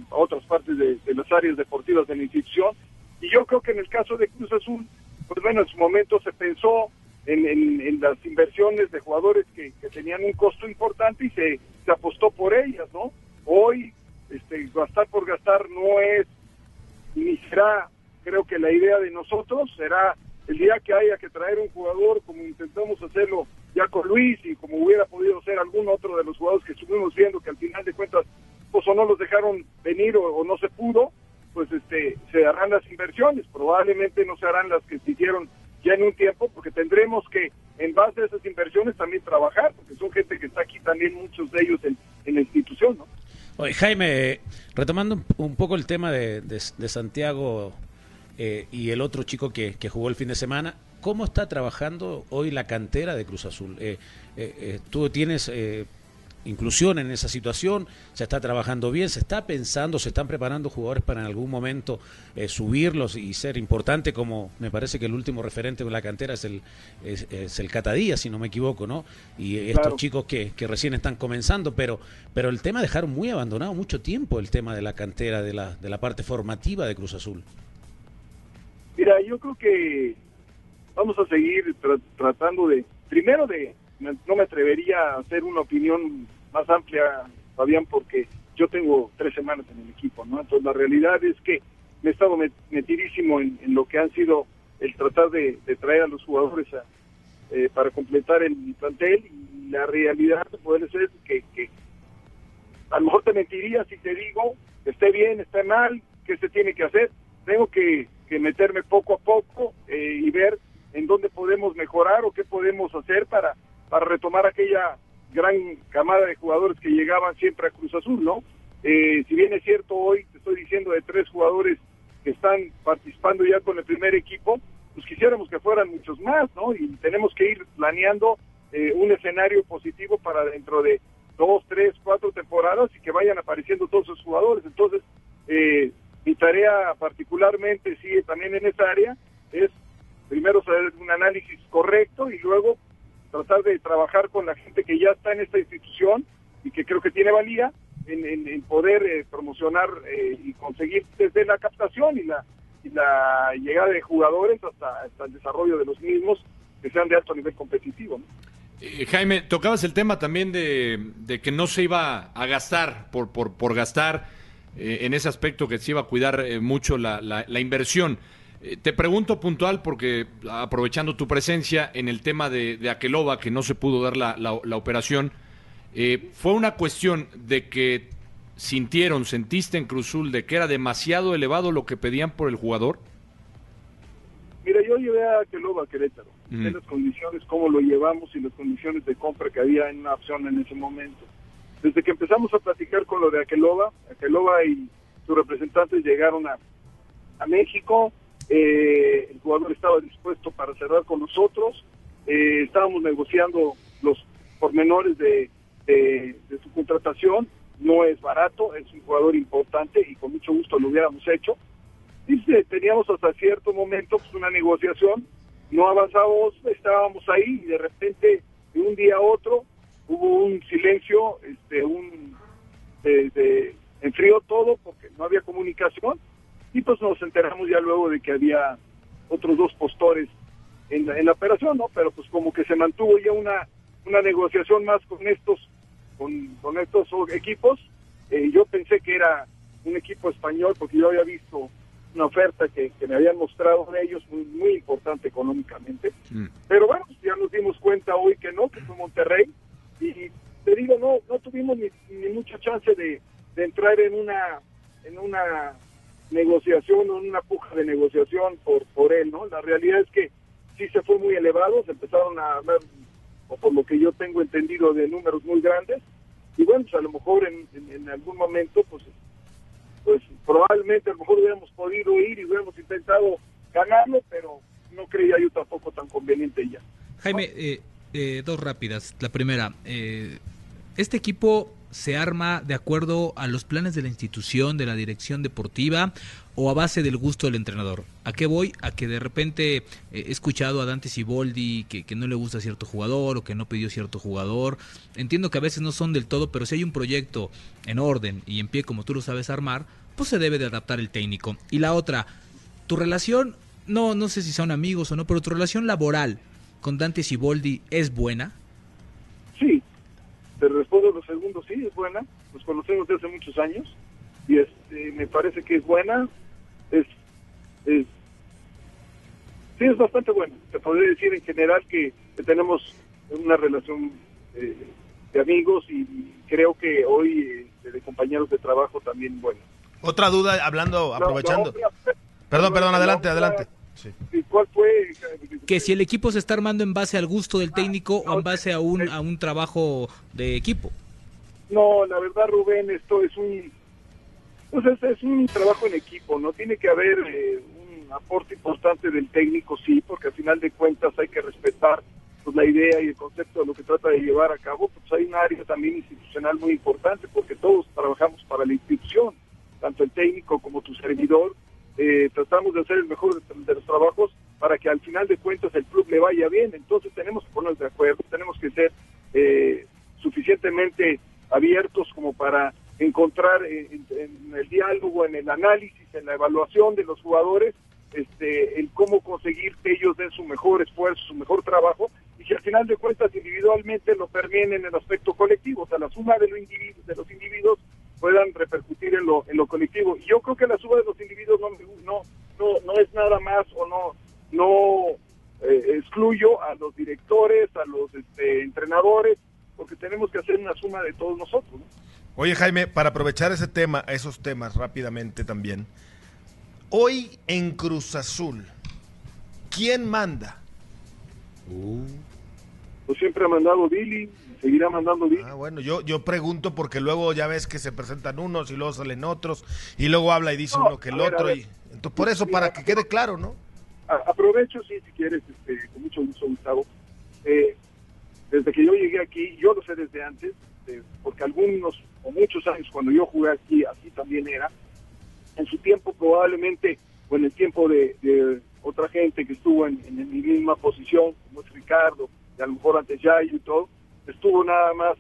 otras partes de, de las áreas deportivas de la institución. Y yo creo que en el caso de Cruz Azul, pues bueno, en su momento se pensó en, las inversiones de jugadores que, tenían un costo importante y se, se apostó por ellas, ¿no? Hoy, este, gastar por gastar no es ni será, creo que la idea de nosotros será el día que haya que traer un jugador como intentamos hacerlo ya con Luis y como hubiera podido ser algún otro de los jugadores que estuvimos viendo que al final de cuentas pues o no los dejaron venir o, o no se pudo, pues este se harán las inversiones, probablemente no se harán las que se hicieron ya en un tiempo porque tendremos que en base a esas inversiones también trabajar, porque son gente que está aquí también muchos de ellos en, en la institución, ¿no? Oye, Jaime, retomando un, poco el tema de, de- de Santiago eh, y el otro chico que, que jugó el fin de semana, ¿cómo está trabajando hoy la cantera de Cruz Azul? Eh, eh, eh, ¿Tú tienes eh, inclusión en esa situación? ¿Se está trabajando bien? ¿Se está pensando, se están preparando jugadores para en algún momento eh, subirlos y ser importante? Como me parece que el último referente de la cantera es el, es, es el Catadía, si no me equivoco, ¿no? Y estos Claro. chicos que, que recién están comenzando, pero, pero el tema dejaron muy abandonado mucho tiempo el tema de la cantera, de la, de la parte formativa de Cruz Azul. Mira, yo creo que vamos a seguir tra- tratando de, primero de, no me atrevería a hacer una opinión más amplia, Fabián, porque yo tengo tres semanas en el equipo, ¿no? Entonces la realidad es que me he estado met- metidísimo en, lo que han sido el tratar de, traer a los jugadores a, eh, para completar el plantel y la realidad puede ser que, que a lo mejor te mentiría si te digo esté bien, esté mal, qué se tiene que hacer. Tengo que, que meterme poco a poco eh, y ver en dónde podemos mejorar o qué podemos hacer para, para retomar aquella gran camada de jugadores que llegaban siempre a Cruz Azul, ¿no? Eh, si bien es cierto, hoy te estoy diciendo de tres jugadores que están participando ya con el primer equipo, pues quisiéramos que fueran muchos más, ¿no? Y tenemos que ir planeando eh, un escenario positivo para dentro de dos, tres, cuatro temporadas y que vayan apareciendo todos esos jugadores. Entonces, eh, mi tarea particularmente, sí, también en esta área, es primero hacer un análisis correcto y luego tratar de trabajar con la gente que ya está en esta institución y que creo que tiene valía en, en- poder eh, promocionar eh, y conseguir desde la captación y la, y la llegada de jugadores hasta, hasta el desarrollo de los mismos que sean de alto nivel competitivo. Eh, Jaime, tocabas el tema también de, de que no se iba a gastar por, por, por gastar, eh, en ese aspecto que se iba a cuidar eh, mucho la, la- la inversión. Eh, te pregunto puntual porque aprovechando tu presencia en el tema de, de Aqueloba, que no se pudo dar la, la- la operación, eh, ¿fue una cuestión de que sintieron, sentiste en Cruzul de que era demasiado elevado lo que pedían por el jugador? Mira, yo llevé a Queloba a Querétaro, Mm. sé las condiciones, cómo lo llevamos y las condiciones de compra que había en una opción en ese momento. Desde que empezamos a platicar con lo de Aqueloba, Aqueloba y sus representantes llegaron a, a México, eh, el jugador estaba dispuesto para cerrar con nosotros, eh, estábamos negociando los pormenores de, de, su contratación, no es barato, es un jugador importante y con mucho gusto lo hubiéramos hecho. Dice, teníamos hasta cierto momento pues, una negociación, no avanzamos, estábamos ahí y de repente de un día a otro hubo un silencio, este, un de- enfrió todo porque no había comunicación y pues nos enteramos ya luego de que había otros dos postores en la, en la operación, ¿no? Pero pues como que se mantuvo ya una, una negociación más con estos con, con estos equipos. Eh, yo pensé que era un equipo español porque yo había visto una oferta que, que me habían mostrado de ellos muy, muy importante económicamente. Pero bueno, pues ya nos dimos cuenta hoy que no, que fue Monterrey. Y te digo, no no tuvimos ni, ni mucha chance de, de entrar en una en una negociación o en una puja de negociación por por él, ¿no? La realidad es que sí se fue muy elevado, se empezaron a ver, o por lo que yo tengo entendido, de números muy grandes. Y bueno, pues a lo mejor en, en, en algún momento, pues pues probablemente a lo mejor hubiéramos podido ir y hubiéramos intentado ganarlo, pero no creía yo tampoco tan conveniente ya. Jaime, eh, eh, dos rápidas. La primera, eh, este equipo se arma de acuerdo a los planes de la institución, de la dirección deportiva o a base del gusto del entrenador. ¿A qué voy? A que de repente eh, he escuchado a Dante Siboldi que, que no le gusta cierto jugador o que no pidió cierto jugador. Entiendo que a veces no son del todo, pero si hay un proyecto en orden y en pie como tú lo sabes armar, pues se debe de adaptar el técnico. Y la otra, tu relación, no, no sé si son amigos o no, pero tu relación laboral con Dante Siboldi es buena. Te respondo lo segundo, sí, es buena. Nos conocemos desde hace muchos años y este, me parece que es buena. Es, es, sí, es bastante buena. Te podría decir en general que, que tenemos una relación eh, de amigos y, creo que hoy eh, de compañeros de trabajo también buena. Otra duda, hablando, aprovechando. No, no, Perdón, perdón, no, adelante, ¿Y ¿Cuál fue? Que si el equipo se está armando en base al gusto del técnico o en base a un, a un trabajo de equipo. No, la verdad, Rubén, esto es un pues es, es un trabajo en equipo, no tiene que haber eh, un aporte importante del técnico, sí, porque al final de cuentas hay que respetar pues, la idea y el concepto de lo que trata de llevar a cabo. Pues hay un área también institucional muy importante, porque todos trabajamos para la institución, tanto el técnico como tu servidor. Eh, tratamos de hacer el mejor de, los trabajos para que al final de cuentas el club le vaya bien. Entonces tenemos que ponernos de acuerdo, tenemos que ser eh, suficientemente abiertos como para encontrar en, en, el diálogo, en el análisis, en la evaluación de los jugadores, este, el cómo conseguir que ellos den su mejor esfuerzo, su mejor trabajo, y que al final de cuentas individualmente lo permeen en el aspecto colectivo, o sea, la suma de, lo individu de los individuos puedan repercutir en lo, en lo colectivo. Y yo creo que la suma de los individuos no, no, no, no es nada más o no, no eh, excluyo a los directores, a los este, entrenadores, porque tenemos que hacer una suma de todos nosotros. ¿no? Oye Jaime, para aprovechar ese tema, esos temas rápidamente también. Hoy en Cruz Azul, ¿quién manda? Uh. Pues siempre ha mandado Billy, seguirá mandando Billy. Ah, bueno, yo, yo pregunto porque luego ya ves que se presentan unos y luego salen otros y luego habla y dice no, uno que el ver, otro. Y, entonces, por eso, para que quede claro, ¿no? Aprovecho, sí, si quieres, este, con mucho gusto, Gustavo. Eh, desde que yo llegué aquí, yo lo sé desde antes, eh, porque algunos o muchos años cuando yo jugué aquí, así también era. En su tiempo probablemente, o en el tiempo de, de otra gente que estuvo en, en, mi misma posición, como es Ricardo, y a lo mejor antes ya y todo, estuvo nada más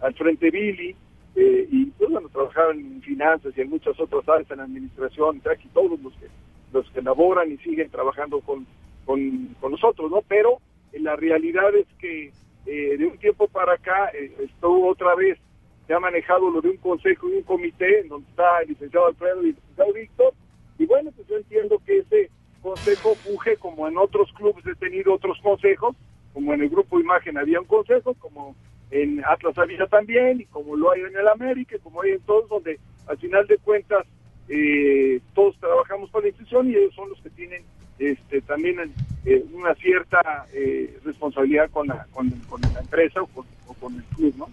al frente Billy, eh, y pues bueno, trabajaron en finanzas y en muchas otras áreas, en administración, y todos los que, los que laboran y siguen trabajando con, con, con nosotros, ¿no? Pero eh, la realidad es que eh, de un tiempo para acá eh, estuvo otra vez se ha manejado lo de un consejo y un comité donde está el licenciado Alfredo y el licenciado Víctor y bueno pues yo entiendo que ese consejo fuge como en otros clubes he tenido otros consejos como en el grupo Imagen había un consejo como en Atlas había también y como lo hay en el América como hay en todos donde al final de cuentas eh, todos trabajamos para la institución y ellos son los que tienen este, también eh, una cierta eh, responsabilidad con la, con, con la empresa o con, o con, el club, ¿no?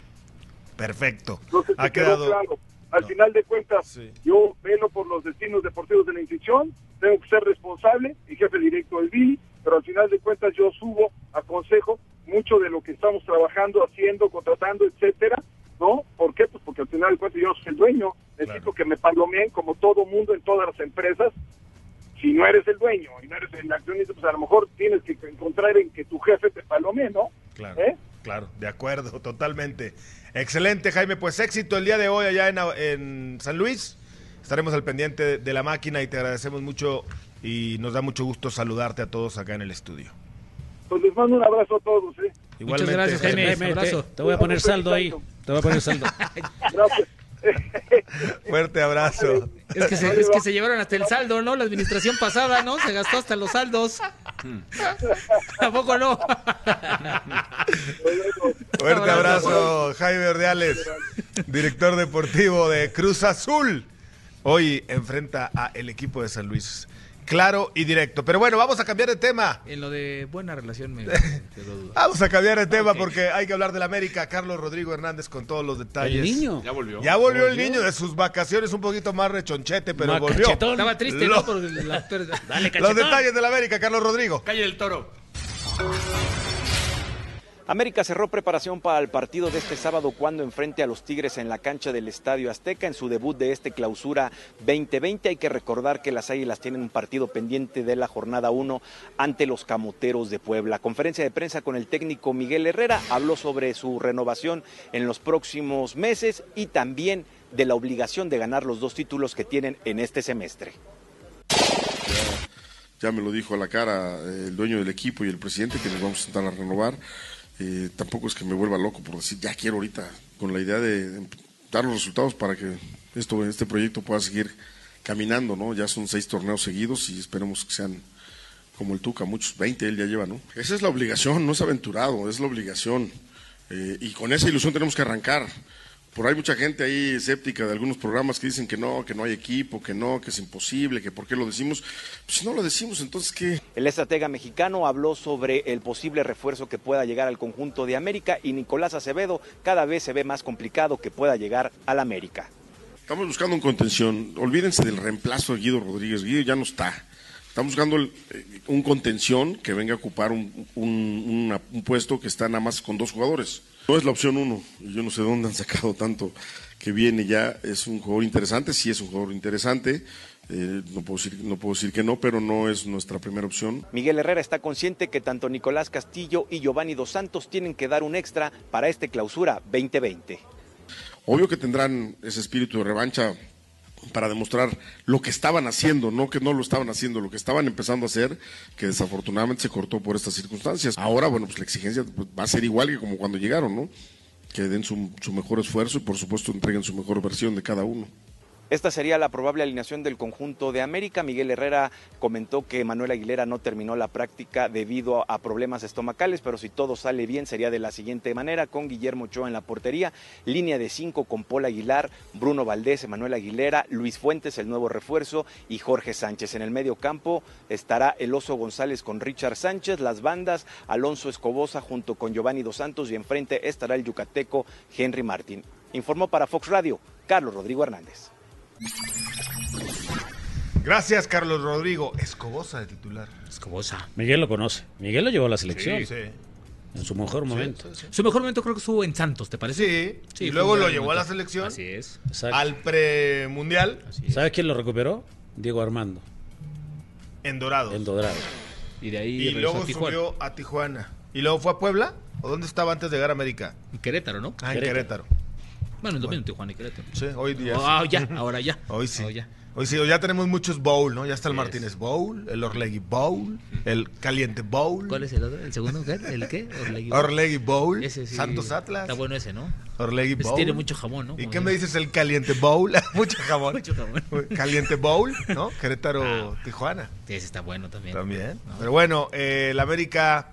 Perfecto. Entonces, ha quedado claro. Al no. final de cuentas, sí. yo velo por los destinos deportivos de la institución, tengo que ser responsable y jefe directo del Billy, pero al final de cuentas yo subo, aconsejo mucho de lo que estamos trabajando, haciendo, contratando, etcétera, ¿no? ¿Por qué? Pues porque al final de cuentas yo soy el dueño, necesito claro. que me palomeen como todo mundo en todas las empresas, si no eres el dueño y no eres el accionista, pues a lo mejor tienes que encontrar en que tu jefe te palome, ¿no? Claro, ¿Eh? claro, de acuerdo, totalmente. Excelente, Jaime, pues éxito el día de hoy allá en, en San Luis. Estaremos al pendiente de, la máquina y te agradecemos mucho y nos da mucho gusto saludarte a todos acá en el estudio. Pues les mando un abrazo a todos, ¿eh? Igualmente. gracias, Jaime. Abrazo. Te voy a poner saldo ahí. Te voy a poner saldo. Fuerte abrazo. Es que, se, es que se llevaron hasta el saldo, ¿no? La administración pasada, ¿no? Se gastó hasta los saldos. Tampoco no. Fuerte abrazo, Jaime Ordiales, director deportivo de Cruz Azul. Hoy enfrenta a el equipo de San Luis. Claro y directo. Pero bueno, vamos a cambiar de tema. En lo de buena relación me quedo duda. Vamos a cambiar de tema porque hay que hablar del América. Carlos Rodrigo Hernández con todos los detalles. ¿El niño? Ya volvió. Ya volvió el niño de sus vacaciones, un poquito más rechonchete, pero volvió. cachetón. Estaba triste, Lo- ¿no? Por la. Dale, Los cachetón. detalles del América, Carlos Rodrigo. Calle del Toro. América cerró preparación para el partido de este sábado cuando enfrente a los Tigres en la cancha del Estadio Azteca en su debut de este clausura 2020. Hay que recordar que las Águilas tienen un partido pendiente de la jornada 1 ante los Camoteros de Puebla. Conferencia de prensa con el técnico Miguel Herrera habló sobre su renovación en los próximos meses y también de la obligación de ganar los dos títulos que tienen en este semestre. ya me lo dijo a la cara eh, el dueño del equipo y el presidente que nos vamos a intentar a renovar. Eh, tampoco es que me vuelva loco por decir ya quiero ahorita, con la idea de, dar los resultados para que esto, este proyecto pueda seguir caminando, ¿no? Ya son seis torneos seguidos y esperemos que sean como el Tuca, muchos, 20 él ya lleva, ¿no? Esa es la obligación, no es aventurado, es la obligación. Eh, y con esa ilusión tenemos que arrancar. Por ahí hay mucha gente ahí escéptica de algunos programas que dicen que no, que no hay equipo, que no, que es imposible, que por qué lo decimos. Pues si no lo decimos, entonces ¿qué? El estratega mexicano habló sobre el posible refuerzo que pueda llegar al conjunto de América y Nicolás Acevedo cada vez se ve más complicado que pueda llegar al América. Estamos buscando un contención. Olvídense del reemplazo de Guido Rodríguez. Guido ya no está. Estamos buscando el- eh, un contención que venga a ocupar un, un- una- un puesto que está nada más con dos jugadores. No es la opción uno. Yo no sé de dónde han sacado tanto que viene ya. Es un jugador interesante, sí es un jugador interesante. Eh, no, puedo decir, no puedo decir que no, pero no es nuestra primera opción. Miguel Herrera está consciente que tanto Nicolás Castillo y Giovanni Dos Santos tienen que dar un extra para este clausura 2020. Obvio que tendrán ese espíritu de revancha para demostrar lo que estaban haciendo, no que no lo estaban haciendo, lo que estaban empezando a hacer, que desafortunadamente se cortó por estas circunstancias. Ahora, bueno, pues la exigencia pues, va a ser igual que como cuando llegaron, ¿no? Que den su, su mejor esfuerzo y por supuesto entreguen su mejor versión de cada uno. Esta sería la probable alineación del conjunto de América. Miguel Herrera comentó que Manuel Aguilera no terminó la práctica debido a problemas estomacales, pero si todo sale bien sería de la siguiente manera, con Guillermo Ochoa en la portería, línea de cinco con Paul Aguilar, Bruno Valdés, Manuel Aguilera, Luis Fuentes, el nuevo refuerzo, y Jorge Sánchez. En el medio campo estará el Oso González con Richard Sánchez, las bandas, Alonso Escobosa junto con Giovanni Dos Santos y enfrente estará el yucateco Henry Martín. Informó para Fox Radio, Carlos Rodrigo Hernández. Gracias, Carlos Rodrigo. Escobosa de titular. Escobosa. Miguel lo conoce. Miguel lo llevó a la selección. Sí, sí. En su mejor momento. Su mejor momento creo que estuvo en Santos, ¿te parece? Sí, y luego lo llevó a la selección. Así es. Exacto. Al premundial ¿Sabes quién lo recuperó? Diego Armando. en Dorado. En Dorado. Y de ahí Y luego a subió a Tijuana. ¿Y luego fue a Puebla? ¿O dónde estaba antes de llegar a América? En Querétaro, ¿no? Ah, en Querétaro. Bueno, en domingo en Tijuana y Querétaro. Sí, hoy día. Ah, sí. ya, ahora ya. Hoy sí. Ya. Hoy sí, hoy ya tenemos muchos bowl, ¿no? Ya está el. Martínez Bowl, el Orlegui Bowl, el Caliente Bowl. ¿Cuál es el otro? ¿El segundo? ¿qué? ¿El qué? Orlegui. Orlegui Bowl, Ese sí. Santos Atlas. Está bueno ese, ¿no? Orlegui Ese Bowl. tiene mucho jamón, ¿no? ¿Y Como qué me dices el Caliente Bowl? mucho jamón. Mucho jamón. Caliente Bowl, ¿no? Querétaro, Tijuana. Sí, ese está bueno también. También. No. Pero bueno, eh, el América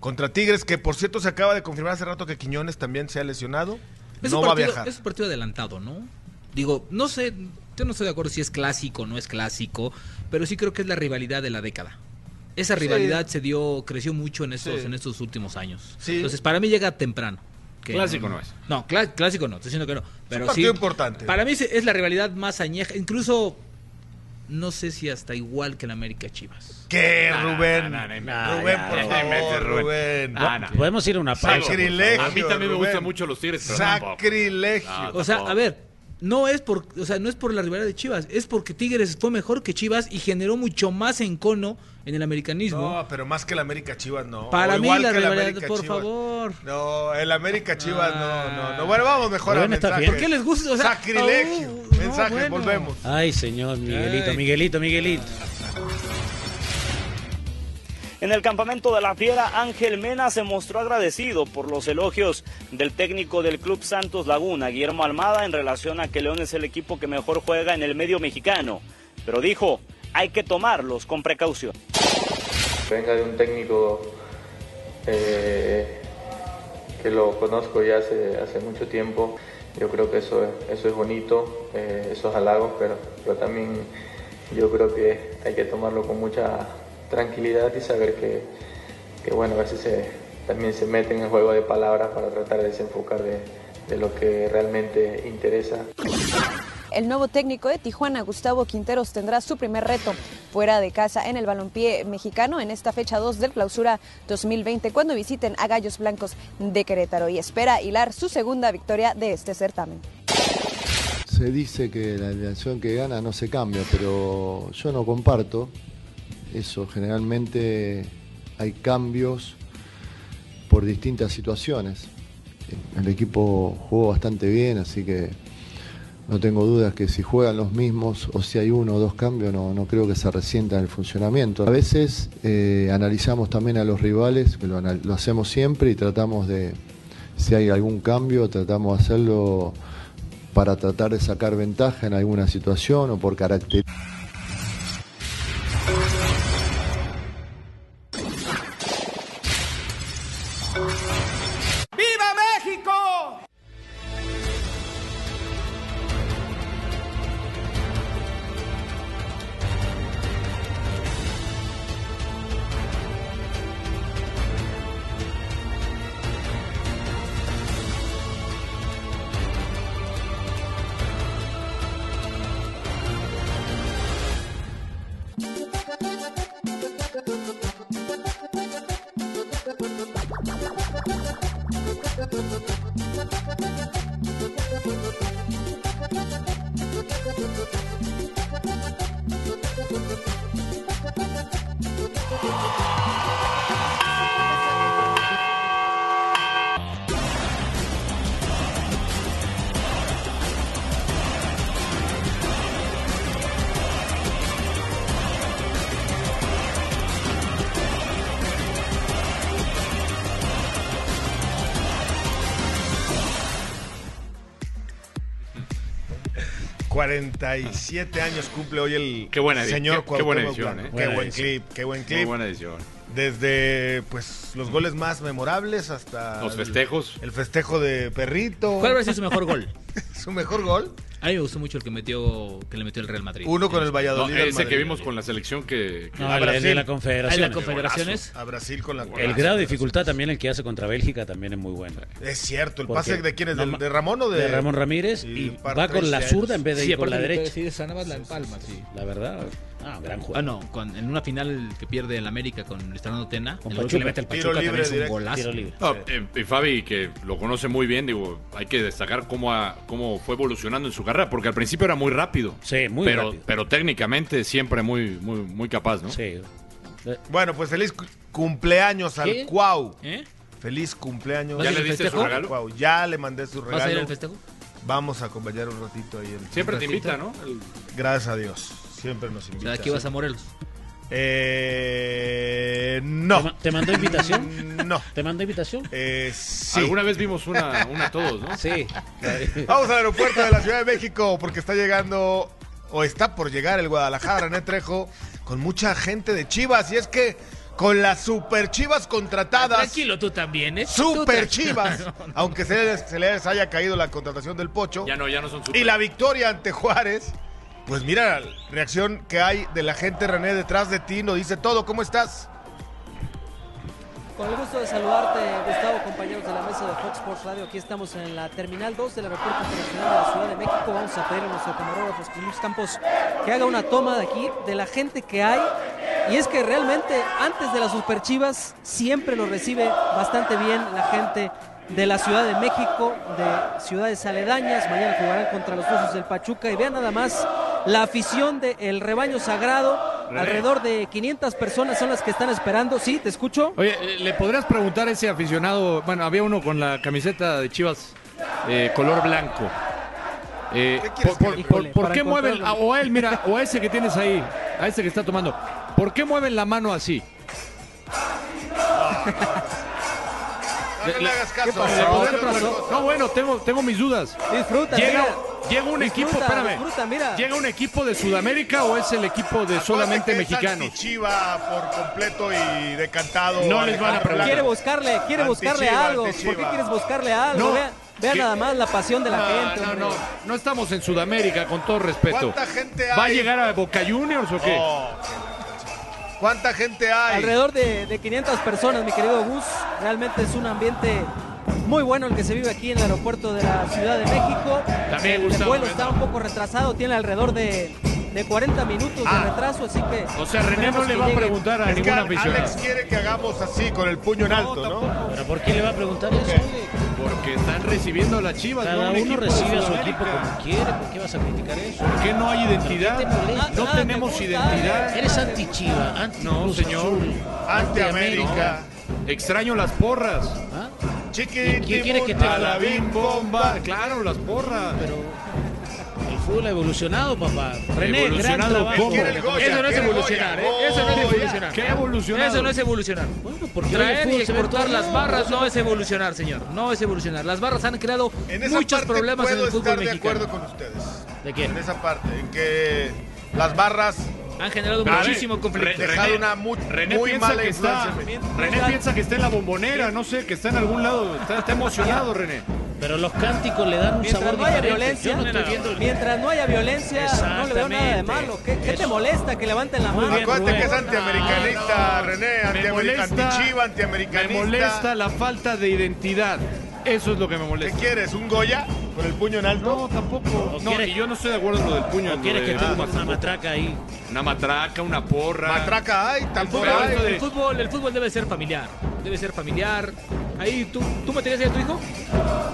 contra Tigres, que por cierto se acaba de confirmar hace rato que Quiñones también se ha lesionado. Es no un va a partido, viajar. Es un partido adelantado, ¿no? Digo, no sé, yo no estoy de acuerdo si es clásico o no es clásico, pero sí creo que es la rivalidad de la década. Esa Sí. rivalidad se dio, creció mucho en estos, Sí. en estos últimos años. Sí. Entonces, para mí llega temprano. Que Clásico no es. No, clá- clásico no, estoy diciendo que no. Pero partido sí, importante. Para mí es la rivalidad más añeja, incluso no sé si hasta igual que la América Chivas. ¿Qué, Rubén? no, no, no, no, Rubén, ya, por ya, favor, mete, Rubén. Ah. Podemos ir a una pausa. Sacrilegio. A mí también me gustan mucho los Tigres, pero. Sacrilegio. No, O sea, a ver, no es por, o sea, no es por la rivalidad de Chivas, es porque Tigres fue mejor que Chivas y generó mucho más encono en el americanismo. No, pero más que el América Chivas, no. Para O mí igual la que el rivalidad, América por Chivas. favor. No, el América Chivas, Ah. no, no, no. Bueno, vamos mejor a bien. ¿Por qué les gusta? O sea, Sacrilegio. oh, Mensajes, bueno. volvemos. Ay, señor Miguelito, Ay. Miguelito, Miguelito. En el campamento de la Fiera, Ángel Mena se mostró agradecido por los elogios del técnico del Club Santos Laguna, Guillermo Almada, en relación a que León es el equipo que mejor juega en el medio mexicano. Pero dijo, hay que tomarlos con precaución. Venga de un técnico eh, que lo conozco ya hace, hace mucho tiempo. Yo creo que eso, es- eso es bonito, eh, esos halagos, pero, pero también yo creo que hay que tomarlo con mucha tranquilidad y saber que, que, bueno, a veces también se mete en el juego de palabras para tratar de desenfocar de, de lo que realmente interesa. El nuevo técnico de Tijuana, Gustavo Quinteros, tendrá su primer reto fuera de casa en el balompié mexicano en esta fecha 2 del clausura 2020 cuando visiten a Gallos Blancos de Querétaro y espera hilar su segunda victoria de este certamen. Se dice que la alineación que gana no se cambia, pero yo no comparto eso. Generalmente hay cambios por distintas situaciones. El equipo jugó bastante bien, así que no tengo dudas que si juegan los mismos o si hay uno o dos cambios, no, no creo que se resienta en el funcionamiento. A veces eh, analizamos también a los rivales, lo, lo hacemos siempre y tratamos de, si hay algún cambio, tratamos de hacerlo para tratar de sacar ventaja en alguna situación o por carácter. 47 años cumple hoy el Qué buena señor qué- qué buena edición. ¿eh? Qué Buena buen edición. clip, qué buen Muy clip. buena edición. Desde pues los goles más memorables hasta Los el- festejos. El, festejo de Perrito. ¿Cuál sido su mejor gol? su mejor gol. A mí me gustó mucho el que metió que le metió el Real Madrid. Uno con el Valladolid. al ese que vimos con la selección que... que- No, A el- el Brasil. de la Confederación. ¿el de la Confederaciones? A Brasil con la El grado de dificultad también el que hace contra Bélgica también es muy bueno. Es cierto, el pase de quién es, no ¿Del- ma- de Ramón o de, de Ramón Ramírez y va con la 13 zurda en vez de Sí, ir con la derecha. Sí, más la empalma, sí. La verdad, ah, gran juego. Ah, no, con- en una final que pierde el América con Fernando Tena, Con el Pachuca. que le mete el Pachuca libre también es un golazo. Tiro libre. No, eh, y Fabi, que lo conoce muy bien, digo, hay que destacar cómo, ha- cómo fue evolucionando en su carrera, porque al principio era muy rápido. Sí, muy pero, rápido. Pero técnicamente siempre muy, muy, muy capaz, ¿no? Sí. Bueno, pues feliz cu- cumpleaños al ¿Qué? Cuau. ¿Eh? Feliz cumpleaños. ¿Vas a ir ¿Ya le al diste su regalo? Cuau. Ya le mandé su regalo. ¿Vas a ir al festejo? Vamos a acompañar un ratito ahí. en- Siempre te invita, ¿no? El- Gracias a Dios. Siempre nos O invita. sea, aquí vas a Morelos. Eh, ¿Te, no. ma- te mandó invitación? No. ¿Te mandó invitación? Eh, sí. Alguna vez vimos una, una todos, ¿no? Sí. Vamos al aeropuerto de la Ciudad de México porque está llegando o está por llegar el Guadalajara, René Trejo, con mucha gente de Chivas. Y es que con las super Chivas contratadas. Tranquilo, tú también, ¿eh? Super Chivas. No, no. Aunque se les, se les haya caído la contratación del Pocho. Ya no, ya no son super. Y la victoria ante Juárez. Pues mira la reacción que hay de la gente, René, detrás de ti. Nos dice todo. ¿Cómo estás? Con el gusto de saludarte, Gustavo, compañeros de la mesa de Fox Sports Radio. Aquí estamos en la Terminal 2 del Aeropuerto Internacional de la Ciudad de México. Vamos a pedir a nuestro camarógrafo Luis Campos que haga una toma de aquí de la gente que hay. Y es que realmente antes de las Super Chivas siempre lo recibe bastante bien la gente de la Ciudad de México, de ciudades aledañas. Mañana jugarán contra los Osos del Pachuca. Y vean nada más la afición del rebaño sagrado. René. Alrededor de 500 personas son las que están esperando. Sí, te escucho. Oye, ¿le podrías preguntar a ese aficionado? Bueno, había uno con la camiseta de Chivas eh, color blanco. Eh, ¿Qué quieres por, por- qué mueven, o a él, mira, o a ese que tienes ahí, a ese que está tomando, ¿por qué mueven la mano así? no le hagas caso. ¿Qué pasó? ¿Qué pasó? No, bueno, tengo, tengo mis dudas. Disfruta, Llega, mira. llega un equipo, Disfruta, espérame. disfruta, mira. ¿Llega un equipo de Sudamérica o es el equipo de solamente mexicanos? anti-Chiva por completo y decantado. No les van a preguntar. Quiere buscarle, quiere buscarle Anti-Chiva, algo. ¿Por qué quieres buscarle algo? No. Vea, vea ¿Qué? nada más la pasión de la No, gente. no, hombre. no, no estamos en Sudamérica, con todo respeto. ¿Cuánta gente ¿Va a llegar a Boca Juniors o qué? Oh, ¿Cuánta gente hay? Alrededor de, de 500 personas, mi querido Gus. Realmente es un ambiente muy bueno el que se vive aquí en el aeropuerto de la Ciudad de México. También, el vuelo está un poco retrasado, tiene alrededor de, de 40 minutos de retraso, así que... O sea, René no le va a preguntar a ningún aficionado. Alex quiere que hagamos así, con el puño en alto, ¿no? ¿Pero por qué le va a preguntar eso? Porque están recibiendo a las chivas. Cada ¿no? Un uno recibe a su equipo como quiere. ¿Por qué vas a criticar eso? ¿Por qué no hay identidad? No Nada, tenemos identidad. Eres anti-Chiva, anti No, señor. Anti-América. Extraño las porras. ¿Ah? Chiqui, ¿Quién quiere que te A la bim bomba. Claro, las porras. Pero fútbol ha evolucionado, papá. René, gran ¿Evolucionado trabajo. cómo? Eso no es evolucionar. ¿eh? Eso no es evolucionar. ¿Qué ha evolucionado? Eso no es evolucionar. Bueno, porque Traer y exportar las barras no es evolucionar, señor. No es evolucionar. Las barras han creado En muchos problemas en el fútbol estar de mexicano. acuerdo con ustedes. ¿De qué? En esa parte, en que las barras Han generado A ver, muchísimo conflicto. René- una muy, René muy piensa mala que está. René piensa que está en la bombonera, no sé, que está en algún lado, está, está emocionado René. Pero los cánticos le dan un Mientras sabor no haya diferente. violencia, Yo no estoy viendo el- mientras no haya violencia, no le veo nada de malo. ¿Qué, qué te molesta que levanten la mano? Acuérdate que es antiamericanista, René, Me antiamericanista, molesta, antichiva, me antiamericanista. molesta la falta de identidad. Eso es lo que me ¿Qué molesta. quieres? ¿Un Goya? ¿Con el puño en alto? No, tampoco. ¿O No, quieres- y yo no estoy de acuerdo en lo del puño. ¿O en quieres lo que te ponga una tampoco. matraca ahí? Una matraca, una porra. Matraca hay, tampoco Pero hay. El fútbol, el fútbol debe ser familiar. Debe ser familiar. Ahí, ¿tú, ¿tú meterías ahí a tu hijo?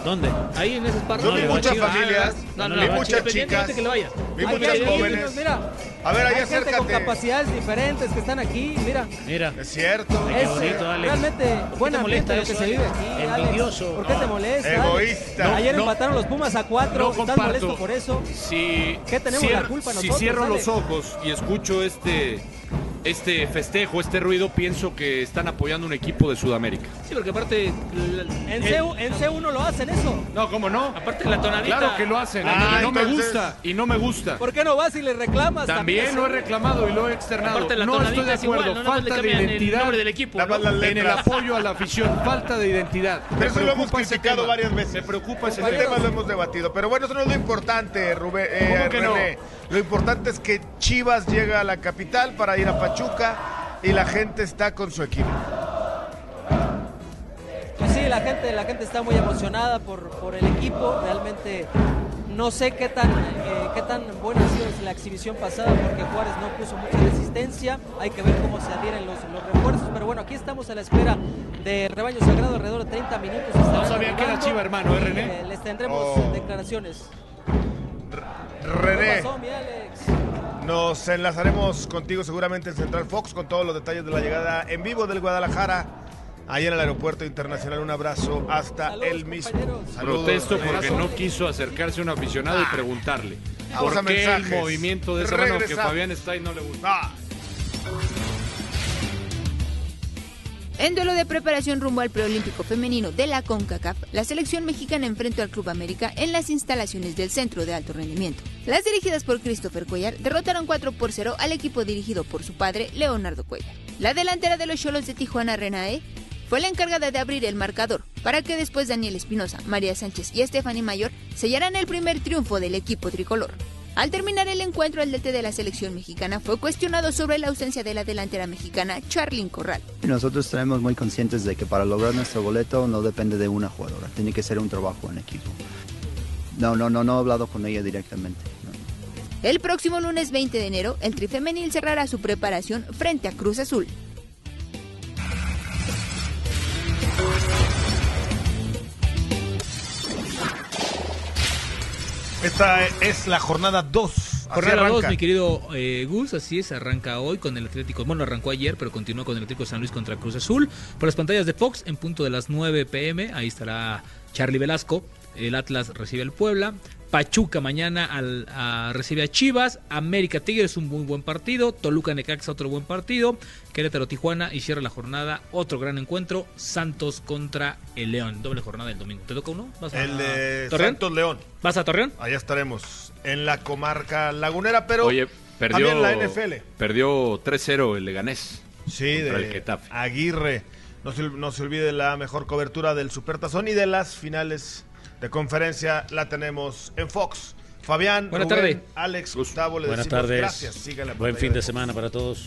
¿Dónde? Ahí en esas partes. Le va muchas familias, No, no, vi no, muchas independientemente chicas, que le vaya. vi Hay muchas jóvenes. Mira, A ver, ahí hay gente con capacidades diferentes que están aquí. Mira, Mira. Es cierto. Qué es bonito, Alex. realmente ¿Por qué buen te molesta ambiente lo que eso, se vive aquí. Alex. Envidioso. ¿Por qué te molesta? Alex? Egoísta. Ayer No, empataron los Pumas a cuatro. No ¿Estás comparto. molesto por eso? Si ¿Qué tenemos cierro- la culpa Si nosotros, cierro Alex? los ojos y escucho este este festejo, este ruido, pienso que están apoyando un equipo de Sudamérica. Sí, porque aparte. En, el- C1, en C1 lo hacen eso. No, ¿cómo no? Aparte la tonadita. Claro que lo hacen. Ah, y no me gusta. Y no me gusta. ¿Por qué no vas y le reclamas? También lo he reclamado y lo he externado. Aparte la no estoy de es igual, acuerdo. Falta de identidad del equipo. ¿no? en el apoyo a la afición. Falta de identidad. Me Eso lo hemos criticado varias veces. Me preocupa ese tema. tema lo hemos debatido. Pero bueno, eso no es lo importante, Rubén. eh, ¿Cómo que no? Lo importante es que Chivas llega a la capital para ir a Pachuca y la gente está con su equipo. Pues sí, la gente, la gente está muy emocionada por, por el equipo. Realmente no sé qué tan, eh, qué tan buena ha sido la exhibición pasada porque Juárez no puso mucha resistencia. Hay que ver cómo se adhieren los, los refuerzos. Pero bueno, aquí estamos a la espera del rebaño sagrado alrededor de 30 minutos. No sabía que era Chiva, hermano, ¿eh, René? Eh, les tendremos Oh. declaraciones. ¿Qué René, nos enlazaremos contigo seguramente en Central Fox con todos los detalles de la llegada en vivo del Guadalajara. Ahí en el aeropuerto internacional, un abrazo hasta el mismo. Saludos, Protesto porque no quiso acercarse a un aficionado y preguntarle. Vamos ¿Por a qué el movimiento de esa mano que. Fabián está y no le gusta? Ah. En duelo de preparación rumbo al preolímpico femenino de la CONCACAF, la selección mexicana enfrentó al Club América en las instalaciones del Centro de Alto Rendimiento. Las dirigidas por Christopher Cuellar derrotaron 4 por 0 al equipo dirigido por su padre, Leonardo Cuellar. La delantera de los Cholos de Tijuana, Renae, fue la encargada de abrir el marcador para que después Daniel Espinosa, María Sánchez y Stephanie Mayor sellaran el primer triunfo del equipo tricolor. Al terminar el encuentro, el DT de la selección mexicana fue cuestionado sobre la ausencia de la delantera mexicana Charlyn Corral. Nosotros estamos muy conscientes de que para lograr nuestro boleto no depende de una jugadora, tiene que ser un trabajo en equipo. No, no, no, no he hablado con ella directamente. no. El próximo lunes 20 de enero, el Tri Femenil cerrará su preparación frente a Cruz Azul. Esta es la jornada 2. Jornada 2, mi querido eh, Gus, así es, arranca hoy con el Atlético, bueno, arrancó ayer, pero continuó con el Atlético San Luis contra Cruz Azul. Por las pantallas de Fox, en punto de las 9 pm, ahí estará Charlie Velasco, el Atlas recibe al Puebla, Pachuca mañana al, a, recibe a Chivas. América Tigres, un muy buen partido. Toluca Necaxa, otro buen partido. Querétaro Tijuana y cierra la jornada. Otro gran encuentro. Santos contra el León. Doble jornada el domingo. ¿Te toca uno? ¿Vas a el de Torreón? Santos León. ¿Vas a Torreón? Allá estaremos. En la comarca lagunera, pero Oye, perdió, también la NFL. Perdió 3-0 el Leganés. Sí, de el Aguirre. No se, no se olvide la mejor cobertura del Supertazón y de las finales de conferencia la tenemos en Fox. Fabián, Buenas tardes. Alex, Gustavo, Buenas tardes. Gracias. Buen fin de semana para todos.